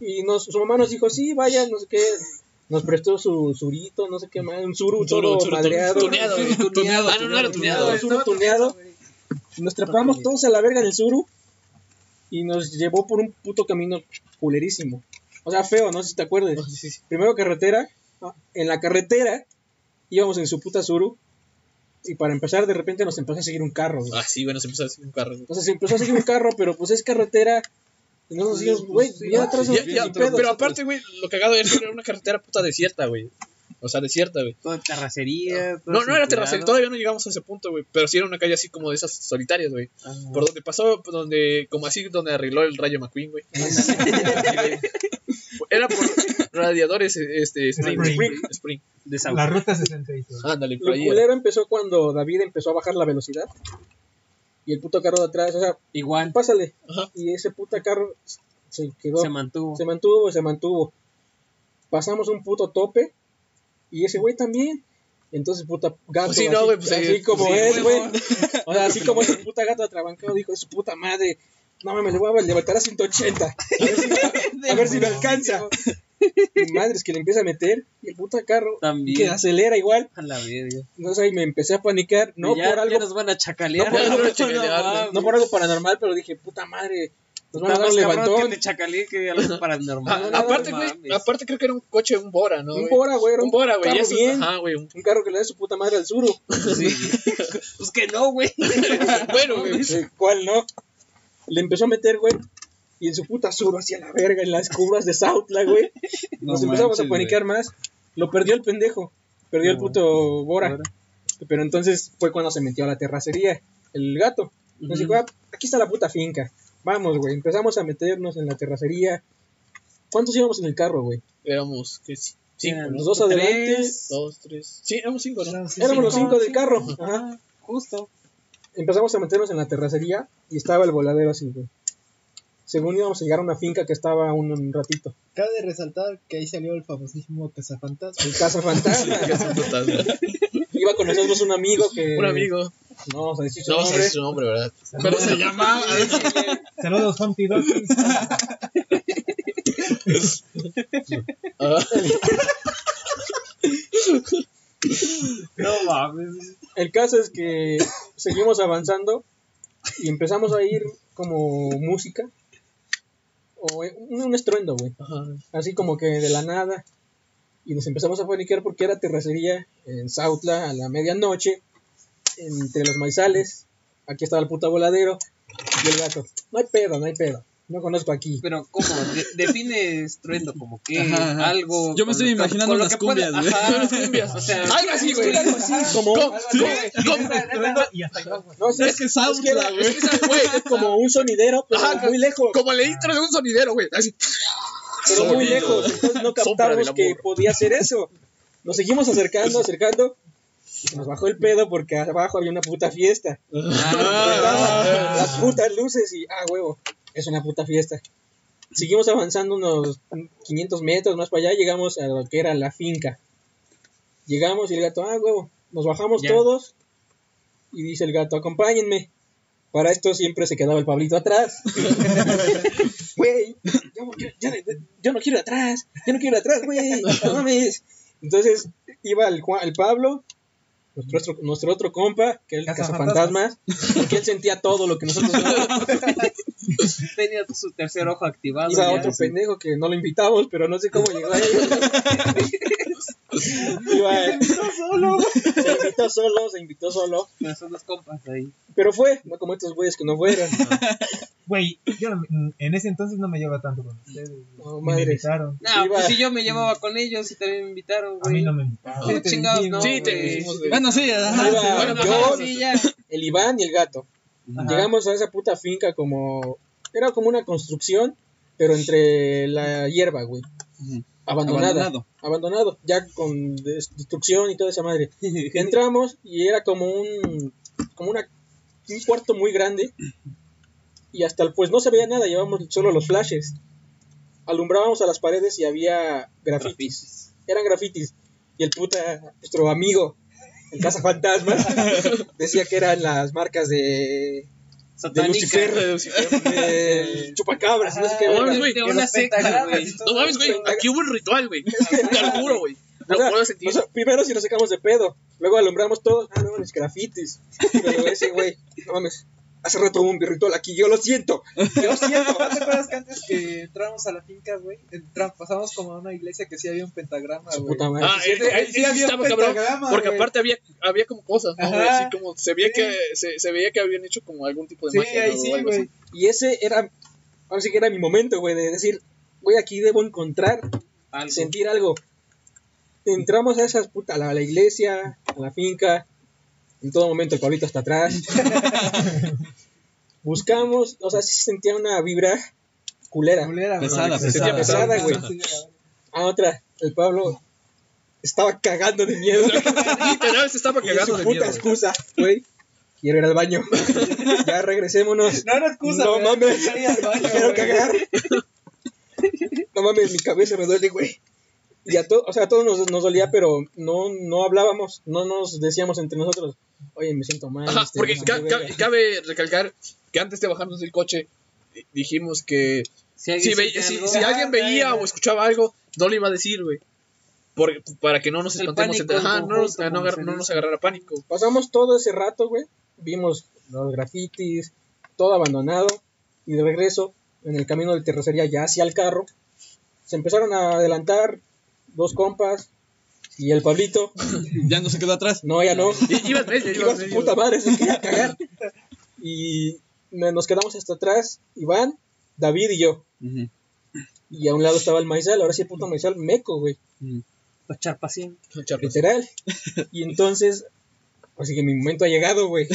Y nos, su mamá nos dijo, sí, vayan, no sé qué. Nos prestó su surito, no sé qué más, un suru Un suru, todo suru, madreado. tuneado, güey. Tuneado, Ah, no, no era tuneado. un suru tuneado. Nos trepamos todos a la verga en el suru. Y nos llevó por un puto camino culerísimo. O sea, feo, no sé si te acuerdas. Sí, sí, sí. Primero carretera. ah, En la carretera íbamos en su puta suru. Y para empezar, de repente nos empezó a seguir un carro. güey. Ah, sí, bueno, se empezó a hacer un carro. O sea, se empezó a seguir un carro, pero pues es carretera. Y no nos seguimos, güey, ya atrás pero, pedo. pero aparte, güey, lo cagado es que era una carretera puta desierta, güey. O sea, desierta, güey. Toda terracería. todo No, no era terracería, todavía no llegamos a ese punto, güey. Pero sí era una calle así como de esas solitarias, güey. Ah. Por donde pasó, por donde, como así, donde arregló el rayo McQueen, güey. *laughs* Era por radiadores, este, Spring. Spring. Spring. Spring. Desagüe. La ruta 66. güey. Ándale, por Lo ahí. culero empezó cuando David empezó a bajar la velocidad. Y el puto carro de atrás, o sea, Igual. pásale. Ajá. Y ese puto carro se quedó. Se mantuvo. Se mantuvo, se mantuvo. Pasamos un puto tope. Y ese güey también. Entonces, puta gato. Pues sí, no, así, güey, pues, así como pues es, güey. O sea, así como ese puta gato atrabancado dijo, es su puta madre. No mames, le voy a levantar a 180. A ver si, a ver si me alcanza. *laughs* Madres que le empieza a meter. Y el puta carro También. que acelera igual. A la verga. Entonces ahí me empecé a panicar. No ya, por algo ya nos van a chacalear. No por algo de *laughs* chacalear, no por algo paranormal, pero dije, puta madre, nos van a Está dar un más cabrón levantón. que te chacalee que algo *laughs* paranormal. No, aparte, güey, aparte creo que era un coche, un Bora, ¿no? Un? Bora, güey, Un Bora, güey. y carro eso- bien. Ajá, güey. un- Un carro que le da su puta madre al suru. Sí. *laughs* pues que no, güey. Bueno, güey. ¿Cuál no? Le empezó a meter, güey. Y en su puta suru hacia la verga, en las curvas de Sautla, güey. *laughs* No Nos empezamos manches, a panicar más. Lo perdió el pendejo. Perdió el puto Bora. Pero entonces fue cuando se metió a la terracería el gato. Nos dijo, "Ah, aquí está la puta finca. Vamos, güey. Empezamos a meternos en la terracería. ¿Cuántos íbamos en el carro, güey? Éramos, ¿qué? Sí, cinco. Los dos adelante. Tres. Dos, tres. Sí, éramos cinco, ¿no? Éramos los cinco del carro. Ajá, Ajá. Justo. Empezamos a meternos en la terracería y estaba el voladero así, güey. Según íbamos a llegar a una finca que estaba un, un ratito. Cabe resaltar que ahí salió el famosísimo cazafantasma. El Casa Fantasma. Que es un fantasma. Iba con nosotros un amigo que. Un amigo. No vamos a decir su No nombre. su nombre, ¿verdad? Saludos, se llama. saludos Humpty Dumpty. No mames. El caso es que seguimos avanzando y empezamos a ir como música. O un, un estruendo, güey. Así como que de la nada. Y nos empezamos a paniquear porque era terracería en Sautla a la medianoche. Entre los maizales. Aquí estaba el puta voladero. Y el gato. No hay pedo, no hay pedo. No conozco aquí. Pero, ¿cómo? De- define estruendo como que Ajá, ajá. algo. Yo me estoy imaginando las cumbias, güey. Ajá, *laughs* Las cumbias. O sea, Algo así, güey. *laughs* Como, ¿Cómo? sí, ¿Cómo? Y hasta no, sí, Es que es Sautla, que era- güey. es güey, es como un sonidero, pero Ajá, muy lejos. Como el intro de un sonidero, güey. Así. pero muy lejos. Entonces no captamos que podía hacer eso. Nos seguimos acercando, acercando. y Nos bajó el pedo porque abajo había una puta fiesta. Ah. Las putas luces y, ah, huevo, es una puta fiesta. Seguimos avanzando unos 500 metros más para allá, llegamos a lo que era la finca. Llegamos y el gato, ah, huevo, nos bajamos Ya. todos y dice el gato, acompáñenme. Para esto siempre se quedaba el Pablito atrás. *laughs* Güey, yo, yo- yo- yo no quiero ir atrás, yo no quiero ir atrás, güey, no mames. Entonces iba el, Juan- el Pablo, nuestro otro, nuestro otro compa, que era el Cazafantasmas. porque él sentía todo lo que nosotros *laughs* no. *laughs* tenía su tercer ojo activado. Iba otro pendejo que no lo invitamos, pero no sé cómo llegó ahí. *laughs* Iba, se invitó solo, se invitó solo, Pero son los compas ahí. pero fue, no como estos güeyes que no fueron. *laughs* Güey, yo no- en ese entonces no me llevaba tanto con ustedes. Ni me invitaron. No, Iba- pues si yo me llevaba con ellos y también me invitaron, A güey. mí no me invitaron. No, chingados, no. Sí, te. Bueno, sí, ajá. Iba Bueno, yo, ajá, Sí, ya. el Iván y el gato. Ajá. Llegamos a esa puta finca como... Era como una construcción, pero entre la hierba, güey. Abandonada. Abandonado. Abandonado. ya con des- destrucción y toda esa madre. *laughs* Entramos y era como un... Como una, un cuarto muy grande. Y hasta el, pues no se veía nada, llevábamos solo los flashes. Alumbrábamos a las paredes y había grafitis. Eran grafitis. Y el puta, nuestro amigo, el cazafantasmas, *laughs* decía que eran las marcas de, de Satánica. Lucifer, De Lucifer. *laughs* de chupacabras, no sé qué. No verga. mames, güey. De una secta, güey. No mames, güey. Aquí hubo un ritual, güey. Te lo juro, güey. O Lo sea, puedo sentir. o sea, primero si nos sacamos de pedo, luego alumbramos todos, ah, no mames, grafitis. Pero ese güey, no mames, hace rato hubo un ritual aquí, yo lo siento, yo lo siento. ¿No *laughs* te acuerdas que antes que entramos a la finca, güey? Pasamos como a una iglesia que sí había un pentagrama, güey. puta madre. Ah, Sí, eh, ahí sí sí había estaba un cabrón. Porque aparte había, había como cosas, ¿no? Así como se veía Sí. que se, se veía que habían hecho como algún tipo de Sí, magia. ahí ¿no? O sí, algo así. güey. Y ese era, ahora sí que era mi momento, güey, de decir, güey, aquí debo encontrar, Algo. sentir algo. Entramos a esas puta, a la, a la iglesia, a la finca, en todo momento el Pablito hasta atrás. *laughs* Buscamos, o sea, sí se sentía una vibra culera. Culera, güey. Pesada, Se pesada. Pesada, güey. A otra, el Pablo estaba cagando de miedo. *laughs* Literal, se estaba cagando su de puta miedo. excusa, güey. Quiero ir al baño. *laughs* ya regresémonos. No, no excusa, No mames. Baño, Quiero cagar. no mames, mi cabeza me duele, güey. Y a todos, o sea, a todos nos, nos dolía, pero no, no hablábamos, no nos decíamos entre nosotros, oye, me siento mal. Ajá, este, porque no sé ca- qué ca- verga". cabe recalcar que antes de bajarnos del coche di- dijimos que Si alguien si, ve- siente si, algo, si alguien veía o escuchaba algo, no le iba a decir, güey. Para que no nos espantemos. pánico entre- Ajá, no, nos, no, no agarrara pánico. Pasamos todo ese rato, güey. Vimos los grafitis, todo abandonado. Y de regreso, en el camino de terracería, ya hacia el carro, se empezaron a adelantar dos compas y el Pablito. *laughs* Ya no se quedó atrás. No, ya no. Ibas medio, Iba ibas medio. puta madre, se quería cagar. *laughs* Y me- nos quedamos hasta atrás, Iván, David y yo. Ujú. Y a un lado estaba el maizal, ahora sí el puto maizal meco, güey. Para echar paciente. Charros. Literal. *laughs* Y entonces, Así que mi momento ha llegado, güey.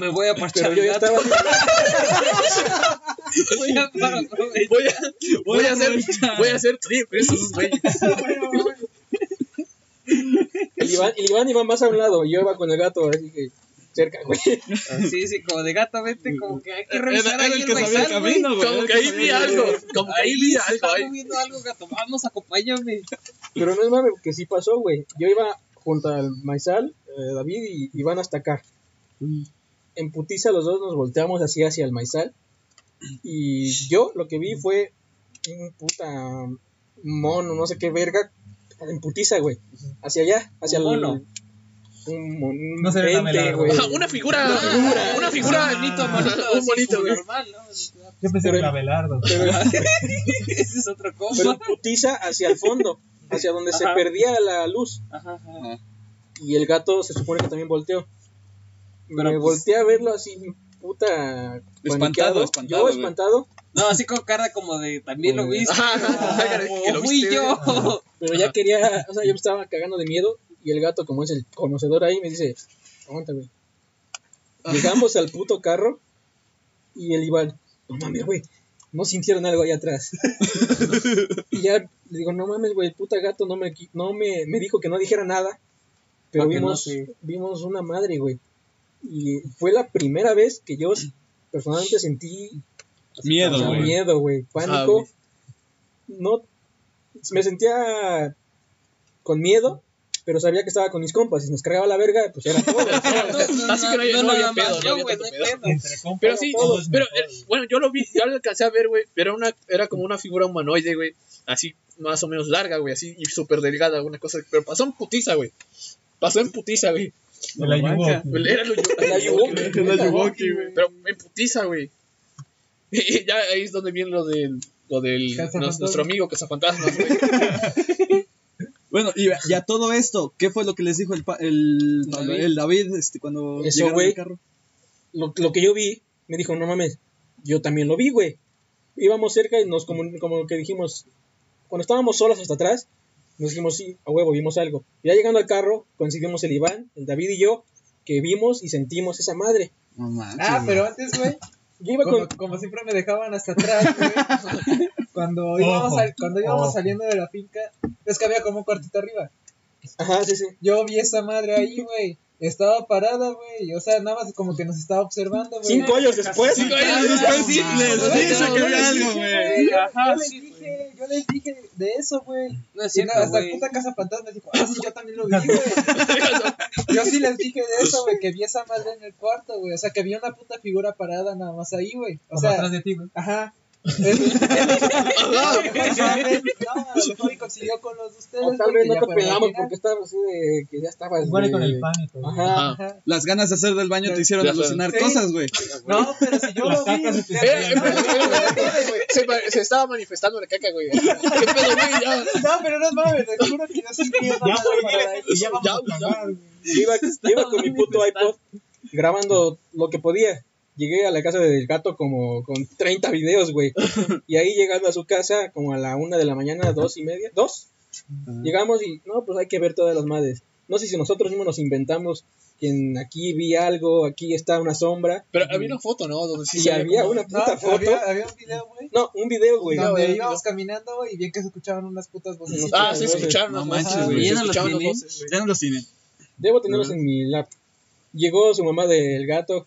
Me voy a parchar Pero yo ya gato. estaba. Voy a Voy a, voy a hacer, voy a hacer trip esos güeyes. El Iván, el Iván iba más a un lado y yo iba con el gato, así que cerca, güey. Sí, sí, como de gato, vete, como que hay que Era- revisar era ahí el el que sabía el camino, güey. Como era que ahí vi algo. Como que ahí vi algo. gato. Vamos, acompáñame. Pero no es mames, que sí pasó, güey. Yo iba junto al Maizal, eh, David y Iván hasta acá. En putiza los dos nos volteamos así hacia el Maizal. Y yo lo que vi fue un puta mono, no sé qué verga, en putiza, güey. Hacia allá, hacia ¿Un el... mono? Un, mon- No se ve ente, güey. Ajá, una figura, una figura, bonito, bonito, bonito, un bonito, güey. normal, ¿no? Yo pensé Pero- que era Abelardo. Pero, *laughs* Ese es otro compa. pero en putiza hacia el fondo, hacia donde se perdía la luz. Ajá, ajá. Y el gato se supone que también volteó. Pero, Me pues- volteé a verlo así, puta. Espantado, espantado, Yo güey. espantado, No, así con cara como de también lo Güey. viste. *laughs* Lo O fui yo. *laughs* pero ya quería. O sea, yo me estaba cagando de miedo. Y el gato, como es el conocedor ahí, me dice: Aguanta, güey. Llegamos al puto carro. Y el Iván, no mames, güey. No sintieron algo ahí atrás. y ya le digo, no mames, güey, el puta gato no me, no me, me dijo que no dijera nada. Pero no vimos, vimos una madre, güey. Y fue la primera vez que yo personalmente sentí Miedo, o sea, güey. miedo, güey, pánico. no, me sentía con miedo, pero sabía que estaba con mis compas. Si nos cargaba la verga, pues era todo. *laughs* Así que no, había- pedo, yo. Pero sí, pero eh, bueno, yo lo vi, ya lo alcancé a ver, güey. Era una, era como una figura humanoide, güey. Así, más o menos larga, güey, así, y súper delgada, una cosa. Pero pasó en putiza, güey. Pasó en putiza, güey. Era La Yuwoki. Era *laughs* Yuwoki, güey. Pero en putiza, güey. Y *laughs* ya ahí es donde viene lo del, lo del nos- nuestro amigo Cazafantasmas, güey. *laughs* Bueno, y, y a todo esto, ¿qué fue lo que les dijo el, pa- el, David. el David este, cuando Eso, llegaron al carro? Lo, lo que yo vi, me dijo, no mames, yo también lo vi, güey. Íbamos cerca y nos, como, como que dijimos, cuando estábamos solos hasta atrás, nos dijimos, sí, a huevo, vimos algo. Ya llegando al carro, coincidimos el Iván, el David y yo, que vimos y sentimos esa madre. No manches, Ah, pero antes, güey, Yo iba como, con... como siempre me dejaban hasta atrás, güey. Cuando *laughs* íbamos, Ojo, sal- cuando íbamos ojo. saliendo de la finca, es que había como un cuartito arriba. Ajá, sí, sí. Yo vi esa madre ahí, güey. Estaba parada, güey. O sea, nada más como que nos estaba observando, güey. Cinco años después. Cinco años después sí, Yo les que les algo, dije, güey. Yo, Ajá, yo les dije, yo les dije de eso, güey. No es cierto, hasta puta casa fantasma dijo, ah, sí, yo también lo vi, güey. *laughs* Yo sí les dije de eso, güey, que vi esa madre en el cuarto, güey. O sea, que vi una puta figura parada nada más ahí, güey. O sea, atrás de ti, güey. ajá. No, tal vez, no, a lo mejor y coincidió con los de ustedes. O tal vez no ya te pelamos porque estabas así de que ya estabas. Igual con el pánico. Ajá. Ajá. Las ganas de hacer del baño te hicieron Ya alucinar sé. cosas, güey. No, pero si yo lo vi. *laughs* se estaba manifestando la caca, güey. ¿Qué pedo, güey? Ya. No, pero no es mames, te juro que yo sí Ya, güey, ya vamos Ya, a cagar, güey. Yo iba, yo iba con mi puto iPod grabando lo que podía. Llegué a la casa del gato como con 30 videos, güey. *laughs* Y ahí llegando a su casa, como a la una de la mañana, dos y media, dos. Llegamos y, no, pues hay que ver todas las madres. No sé si nosotros mismos nos inventamos que en aquí vi algo, aquí está una sombra. Pero había una foto, ¿no? Donde sí había como- una No, puta foto. había, había un video, güey. No, un video, güey. video, Donde güey, íbamos caminando, y bien que se escuchaban unas putas voces. Ah, sí, escucharon No manches, güey. Se Ya no los tienen. voces, güey. Ya no los tienen. Debo tenerlos en mi lap. Llegó su mamá del gato.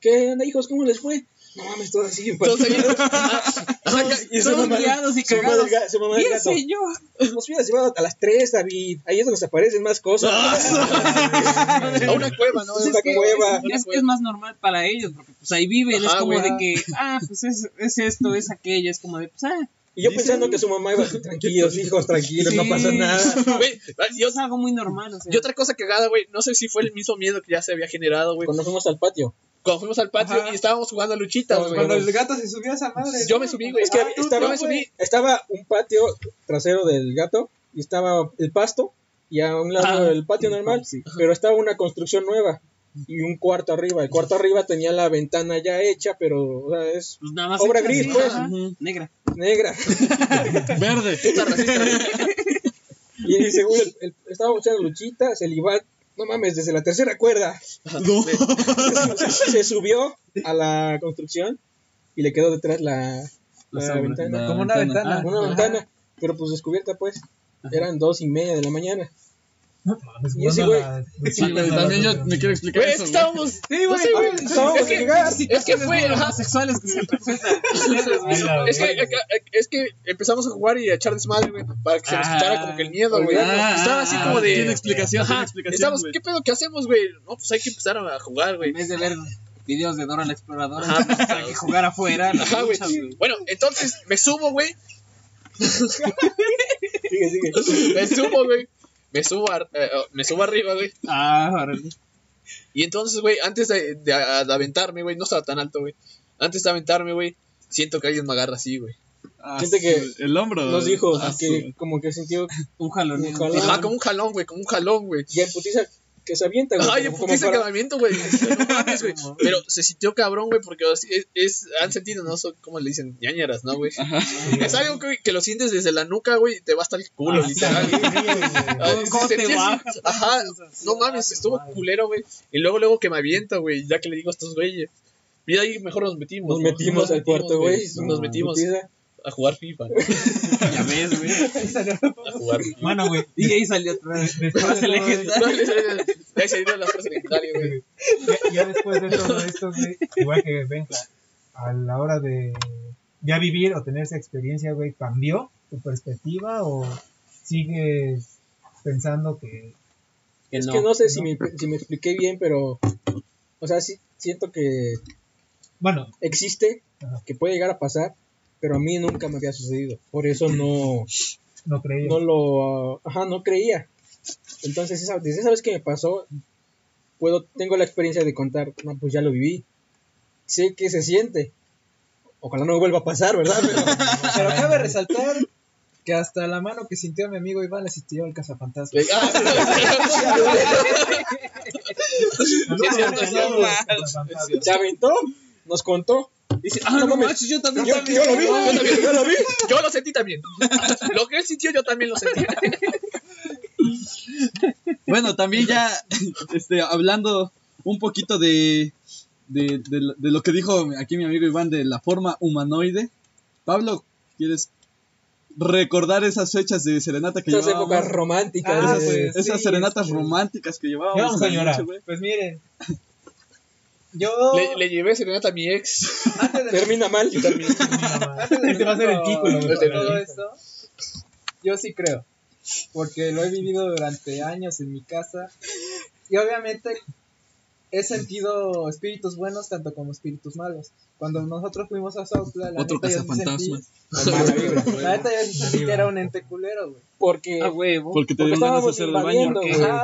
¿Qué onda, hijos? ¿Cómo les fue? No mames, todo así. Todos *laughs* *laughs* ahí. y su Todos mamá, guiados y cagados. su mamá del Bien, gato. señor. Nos hubieras llevado a las 3, David. Ahí es donde se aparecen más cosas. *laughs* A una cueva, ¿no? Es una cueva. Es que es más normal para ellos, porque pues ahí viven, es como güey. de que, ah, pues es, es esto, es aquello, es como de, pues, ah, Y yo pensando que su mamá iba tranquilos, hijos, tranquilos, no pasa nada. Güey, yo, es algo muy normal, o sea. y otra cosa cagada, güey, no sé si fue el mismo miedo que ya se había generado, güey. Cuando fuimos al patio. Cuando fuimos al patio Ajá. y estábamos jugando a luchitas, güey. Cuando el gato se subió a esa madre. Yo ¿no? me subí, güey. Es que Ah, estaba, yo me subí. estaba un patio trasero del gato y estaba el pasto y a un lado Ah. el patio normal, pero estaba una construcción nueva y un cuarto arriba. El cuarto arriba tenía la ventana ya hecha, pero o sea, es Pues nada más Obra gris, así, pues. ajá, Negra. negra. *laughs* Verde. Y según el, el- estábamos echando luchitas, el Iván no mames, desde la tercera cuerda. No. Se, se subió a la construcción y le quedó detrás la, ventana. Como una ventana. Una ventana, pero pues descubierta pues. Eran dos y media de la mañana. No mames, güey- Sí, güey, también yo me quiero explicar Güey, es eso, que güey. estábamos. Sí, güey. Estábamos que-. Es que fue. ajá, homosexuales que se presentan. *laughs* Ay, la Es que, es que- que empezamos a jugar y a echar desmadre, güey, para que se nos Ah. quitara como que el miedo, güey. Ah, Estaba así ah, como de. Tiene explicación, Ajá. Estamos. ¿qué pedo? ¿Qué hacemos, güey? No, pues hay que empezar a jugar, güey. En vez de ver videos de Dora la Exploradora, pues, hay que jugar afuera. Ajá, güey. Bueno, entonces me subo, güey. *laughs* Sigue, sigue. Me subo, güey. Me subo, ar- eh, oh, me subo arriba, güey. Ah, órale. Y entonces, güey, antes de, de- de aventarme, güey, no estaba tan alto, güey. Antes de aventarme, güey, siento que alguien me agarra así, güey. Ah, Siente que el hombro. Nos dijo Ah, que como que sintió Un jalón. Un jalón. Ajá, como un jalón, güey, como un jalón, güey. ya en putiza que se avienta, güey. Para- que me aviento, güey. *laughs* No mames, güey. Pero se sintió cabrón, güey, porque es, es- han sentido, no sé cómo le dicen, ñañeras, ¿no, güey? Es algo que, que lo sientes desde la nuca, güey, y te va hasta el culo, Ah, literal. sí, güey. ¿Cómo te bajas? Ajá, no mames, estuvo culero, güey. Y luego, luego que me avienta, güey, ya que le digo a estos güeyes. Y ahí mejor nos metimos. Nos ¿no? metimos al cuarto, güey. Nos metimos. A jugar FIFA. *laughs* Ya ves, güey. A jugar FIFA. Bueno, güey, Y ahí salió otra vez. *laughs* después de Frase legendaria. Ahí se dieron las frases legendarias, güey. ya, ya después de todo esto, güey, igual que Benja, *laughs* a la hora de ya vivir o tener esa experiencia, güey, ¿cambió tu perspectiva o sigues pensando que Que Es no. que no sé si me, si me expliqué bien, pero. O sea, sí siento que bueno, existe, Ajá. que puede llegar a pasar, pero a mí nunca me había sucedido. Por eso no, no creía? no lo. Ajá, no creía. Entonces, esa, desde esa vez que me pasó, puedo, tengo la experiencia de contar, no, pues ya lo viví. Sé que se siente. Ojalá no me vuelva a pasar, ¿verdad? Pero, *laughs* Pero cabe resaltar que hasta la mano que sintió mi amigo Iván le sintió el cazafantasma. Se aventó, nos contó. Dice, ah, no manches, yo también. Yo, yo lo vi, yo también, yo lo vi. *laughs* Yo lo sentí también. Lo que él sintió, yo también lo sentí. Bueno, también ya este, hablando un poquito de, de, de lo- de lo que dijo aquí mi amigo Iván de la forma humanoide. Pablo, ¿quieres recordar esas fechas de serenata que Esas llevábamos? épocas románticas. Ah, de- pues. Esas Sí, serenatas románticas que llevábamos. Ya vamos a en la llorar. noche. Pues miren, *laughs* yo Le, le llevé serenata a mi ex. antes de Termina mal. antes de Este va a ser el título, güey. de todo esto, yo sí creo, porque lo he vivido durante años en mi casa y obviamente he sentido espíritus buenos tanto como espíritus malos. Cuando nosotros fuimos a Sautla, la Otro neta yo sí sentí, *laughs* la neta yo sí sentí que era un ente culero, güey. Porque A huevo. Porque te dieron ganas de hacer el baño.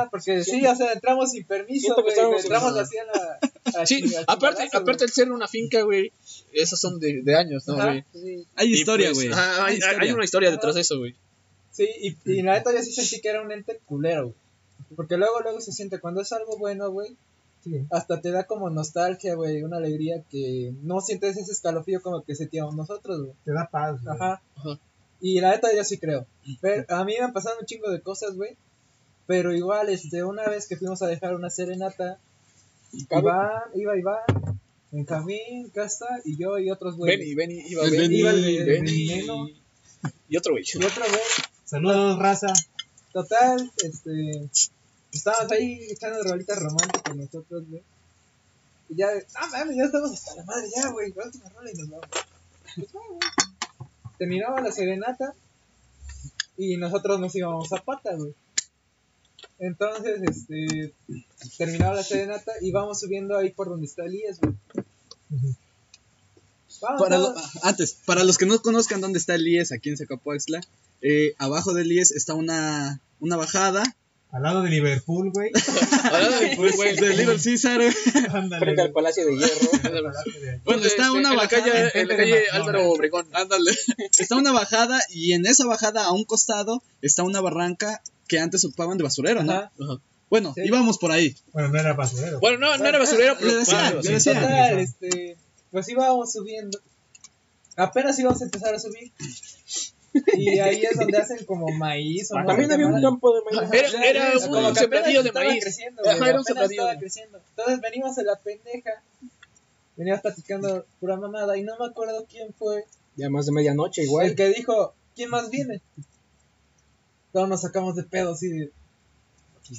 porque sí, o sea, entramos sin permiso, güey, entramos en- así a la... a Sí, aparte, aparte el ser una finca, güey, esos son de, de años, ¿no, güey. sí. Hay Y, historia, pues, güey. hay una historia detrás de eso, güey. Sí, y, y la neta yo sí sentí que era un ente culero, güey. Porque luego, luego se siente, cuando es algo bueno, güey, Sí. hasta te da como nostalgia, güey, una alegría que no sientes ese escalofrío como que sentíamos nosotros, güey. Te da paz, güey. Ajá. Ajá. Y la neta yo sí creo. Pero a mí me han pasado un chingo de cosas, güey. Pero igual, este, una vez que fuimos a dejar una serenata, Iván, iba Iván, Benjamín, Casta y yo y otros güeyes. Benny, Benny, iba Benny, Benny, Iba el de- Benny, veneno. y otro güey. Y otro güey. Saludos, raza. Total, este. Estábamos ahí echando rolitas románticas nosotros, güey. Y ya, ah, mames, ya estamos hasta la madre, ya, güey. La última rola y nos vamos. Pues güey. Terminaba la serenata y nosotros nos íbamos a pata, güey. Entonces, este. Terminaba la serenata y vamos subiendo ahí por donde está Elías, güey. Vamos, Para lo- vamos. antes, para los que no conozcan dónde está el IES aquí en Zacapoaxtla, eh, abajo del IES está una, una bajada. Al lado de Liverpool, güey. *laughs* Ahora, pues, güey, de Little Caesar. güey. Ándale. frente al Palacio de Hierro. Bueno, está este, una en la bajada. calle, en la de calle. Álvaro Obregón. Ándale. Está una bajada y en esa bajada a un costado está una barranca que antes ocupaban de basurero, ¿no? Ajá. Ajá. Bueno, Sí. íbamos por ahí. Bueno, no era basurero. Bueno, no, no era basurero, pero Le decía, bueno, le sí. decía. Total, este, pues íbamos subiendo. Apenas íbamos a empezar a subir. Y ahí es donde hacen como maíz o no También había un campo de maíz. Era, era un sembradío de maíz. creciendo, Ajá, güey, era un sembradío. creciendo. Entonces venimos en la pendeja, veníamos platicando pura mamada y no me acuerdo quién fue Ya más de medianoche igual. el que dijo, ¿quién más viene? Todos nos sacamos de pedo así de...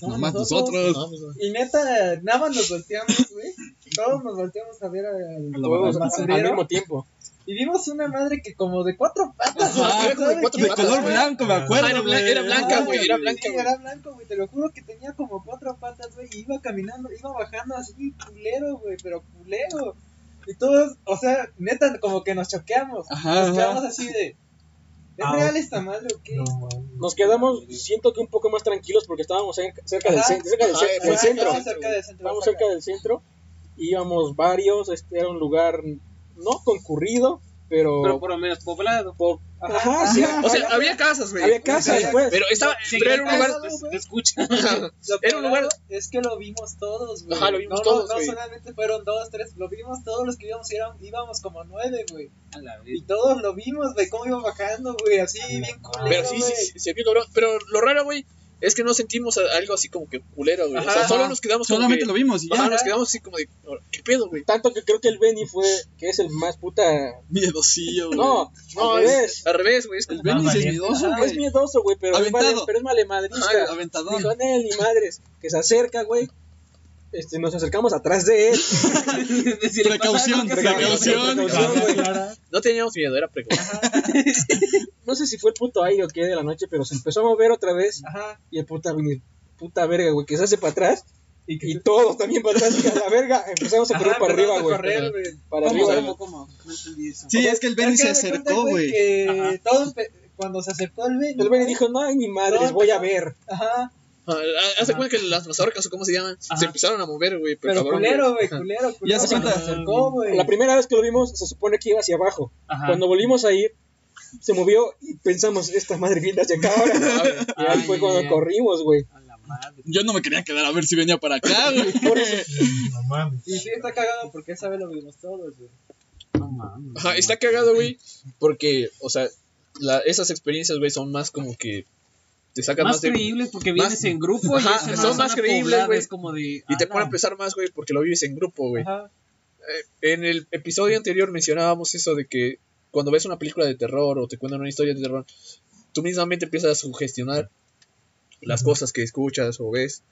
"No, Nomás nosotros. Y neta, nada más nos volteamos, güey. Todos nos volteamos a ver al, mismo tiempo. Y vimos una madre que como de cuatro patas. Ajá, como de color blanco, me acuerdo. Ajá, era, era blanca, güey, era blanca. Era blanco, güey. Te lo juro que tenía como cuatro patas, güey. Y iba caminando, iba bajando así, culero, güey. Pero culero. Y todos, o sea, neta, como que nos choqueamos. Ajá, nos ajá. quedamos así de. ¿Es Ah, real esta madre o qué? No. Nos quedamos, siento que un poco más tranquilos porque estábamos cerca, cerca del, centro. estábamos cerca del centro. Estábamos ajá. cerca del centro. Íbamos varios. Este era un lugar no concurrido, pero. Pero por lo menos poblado. por- Ajá, ajá, sí, O sea, había casas, güey. había casa había- después. Pero estaba, pero *laughs* era un lugar. Pues, escucha. Lo Era un lugar. Es que lo vimos todos, güey. Ajá, lo vimos no, todos, No, solamente fueron dos, tres, lo vimos todos los que íbamos, y eran- íbamos como nueve, güey. A la vez. Y todos lo vimos, güey, cómo iba bajando, güey, así bien culero, Pero sí, sí, güey. sí, se vio cabrón. Pero lo raro, güey, es que no sentimos algo así como que culero, güey. O sea, Ajá. solo nos quedamos como Solamente que- lo vimos y Ajá, ya. nos quedamos así como de, ¿qué pedo, güey? Tanto que creo que el Benny fue, que es el más puta. Miedosillo, güey. No, no, al es. revés. Al revés, güey. Es que El Benny es miedoso, Es miedoso, güey, pero, es vale, pero es malemadrista. Ajá, aventador. Dijo, "Nel, ni madres, que se acerca, güey. Este, nos acercamos atrás de él. *laughs* Precaución, precaución. No teníamos miedo, era precaución. No sé si fue el puto aire o qué de la noche, pero se empezó a mover otra vez. Ajá. Y el puta, puta verga, güey, que se hace para atrás. Y que Y todos también para atrás. Y a la verga empezamos a correr Ajá, para arriba, güey. Para ¿Cómo? arriba. Sí, es que el Benny se acercó, güey. que Ajá. todo empe- cuando se acercó el Benny. El Benny dijo, no, ay, ni madres, No, voy a ver. Ajá. Hace cuenta que las mazorcas o cómo se llaman, Ajá. se empezaron a mover, güey. Pero, Pero cabrón, culero, güey, culero, culero. Ya se cuenta. se acercó, güey. La primera vez que lo vimos, se supone que iba hacia abajo. Ajá. Cuando volvimos a ir, se movió y pensamos, esta madre viene hacia acá ahora. *laughs* y ahí fue cuando corrimos, güey. A la madre. Yo no me quería quedar a ver si venía para acá, güey. *laughs* No mames. Y sí, está cagado porque esa vez lo vimos todos, güey. No mames. Ajá, está cagado, güey. Porque, o sea, la- esas experiencias, güey, son más como que te sacan más, Más de. creíbles porque vienes más- en grupo Ajá, y son más creíbles, güey. Es como de. Y te ah, pone a pensar más, güey, porque lo vives en grupo, güey. Eh, en el episodio anterior mencionábamos eso de que cuando ves una película de terror o te cuentan una historia de terror, tú mismamente empiezas a sugestionar las cosas que escuchas o ves.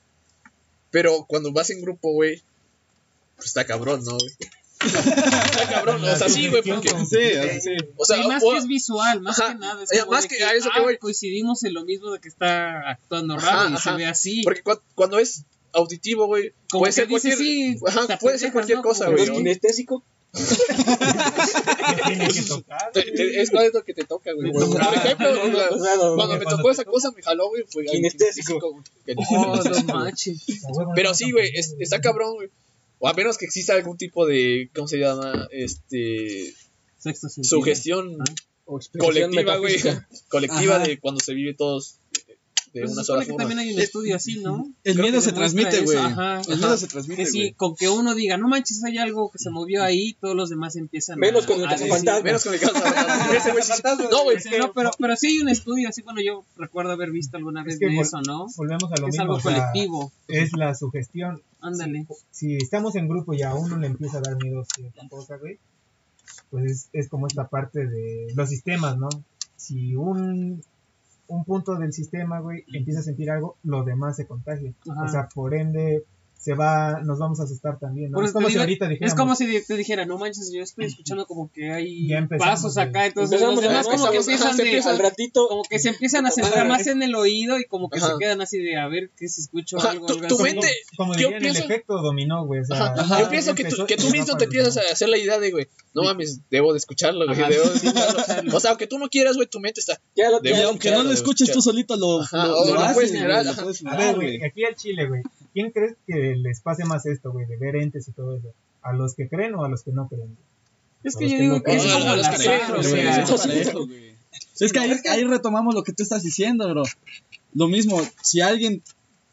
Pero cuando vas en grupo, güey, pues está cabrón, ¿no, güey? Está cabrón, o sea, sí, güey, porque... Sí, así. O sea, Sí, más o- que es visual, más Ajá, que nada. Es eh, como más de que a eso que ah, voy. coincidimos en lo mismo de que está actuando Ajá, raro y se ve así. Porque cua- cuando es auditivo, güey, puede que ser cualquier... sí, Ajá, te puede ser apendejas, cualquier ¿no? cosa, güey. es ¿no? kinestésico. ¿Qué tiene que *laughs* tocar? Es lo que te toca, güey. Por ejemplo, no, cuando no, me tocó esa cosa, me jaló, güey, fue Kinestésico. Que- Oh, no manches. A huevo, Pero no, sí, no, güey, no, es- no, está no. cabrón, güey. O a menos que exista algún tipo de, ¿cómo se llama? Este, Sexto sentido. sugestión Ah. O colectiva, güey. *laughs* Colectiva Ajá. de cuando se vive todos de Pues se una supone sola que forma. también hay un estudio así, ¿no? El Creo miedo se transmite, güey. ajá. El miedo se transmite, Que sí, güey. con que uno diga, no manches, hay algo que se movió ahí, todos los demás empiezan Menos a, con el a cazafantasmas. Menos con el caso. *laughs* Ese güey sí- Fantasmas, No, güey. es No, pero, pero sí hay un estudio así, bueno, yo recuerdo haber visto alguna vez Es que de vol- eso, ¿no? Volvemos a lo Es mismo. algo o sea, colectivo, es la sugestión. ándale. Si estamos en grupo y a uno le empieza a dar miedo cierta cosa, güey, pues es, es como esta parte de los sistemas, ¿no? Si un, un punto del sistema, güey, empieza a sentir algo, lo demás se contagia. Ajá. O sea, por ende, se va, nos vamos a asustar también, es como si digo, ahorita dijéramos, Es como si te dijera, no manches, yo estoy escuchando como que hay pasos acá, entonces los demás como que empiezan de, al ratito. como que se empiezan a centrar más en el oído y como que Ajá. se quedan así de a ver qué se escucha Ajá, algo, tu- algo tu así. mente- como yo dirían, el pienso- efecto dominó, güey. O sea, Yo pienso que tú, que mismo te empiezas a hacer la idea de, güey, no mames, debo de escucharlo, güey, Ajá. debo de escucharlo. O sea, aunque tú no quieras, güey, tu mente está. Ya lo De- Y ya- aunque no lo escuches tú solito, lo, haces, A ver, güey. güey, aquí al Chile, güey. ¿Quién crees que les pase más esto, güey, de ver entes y todo eso? ¿A los que creen o a los que no creen? Es que yo que digo no que es como la o sea, Es que ahí, ahí retomamos lo que tú estás diciendo, bro. Lo mismo, si alguien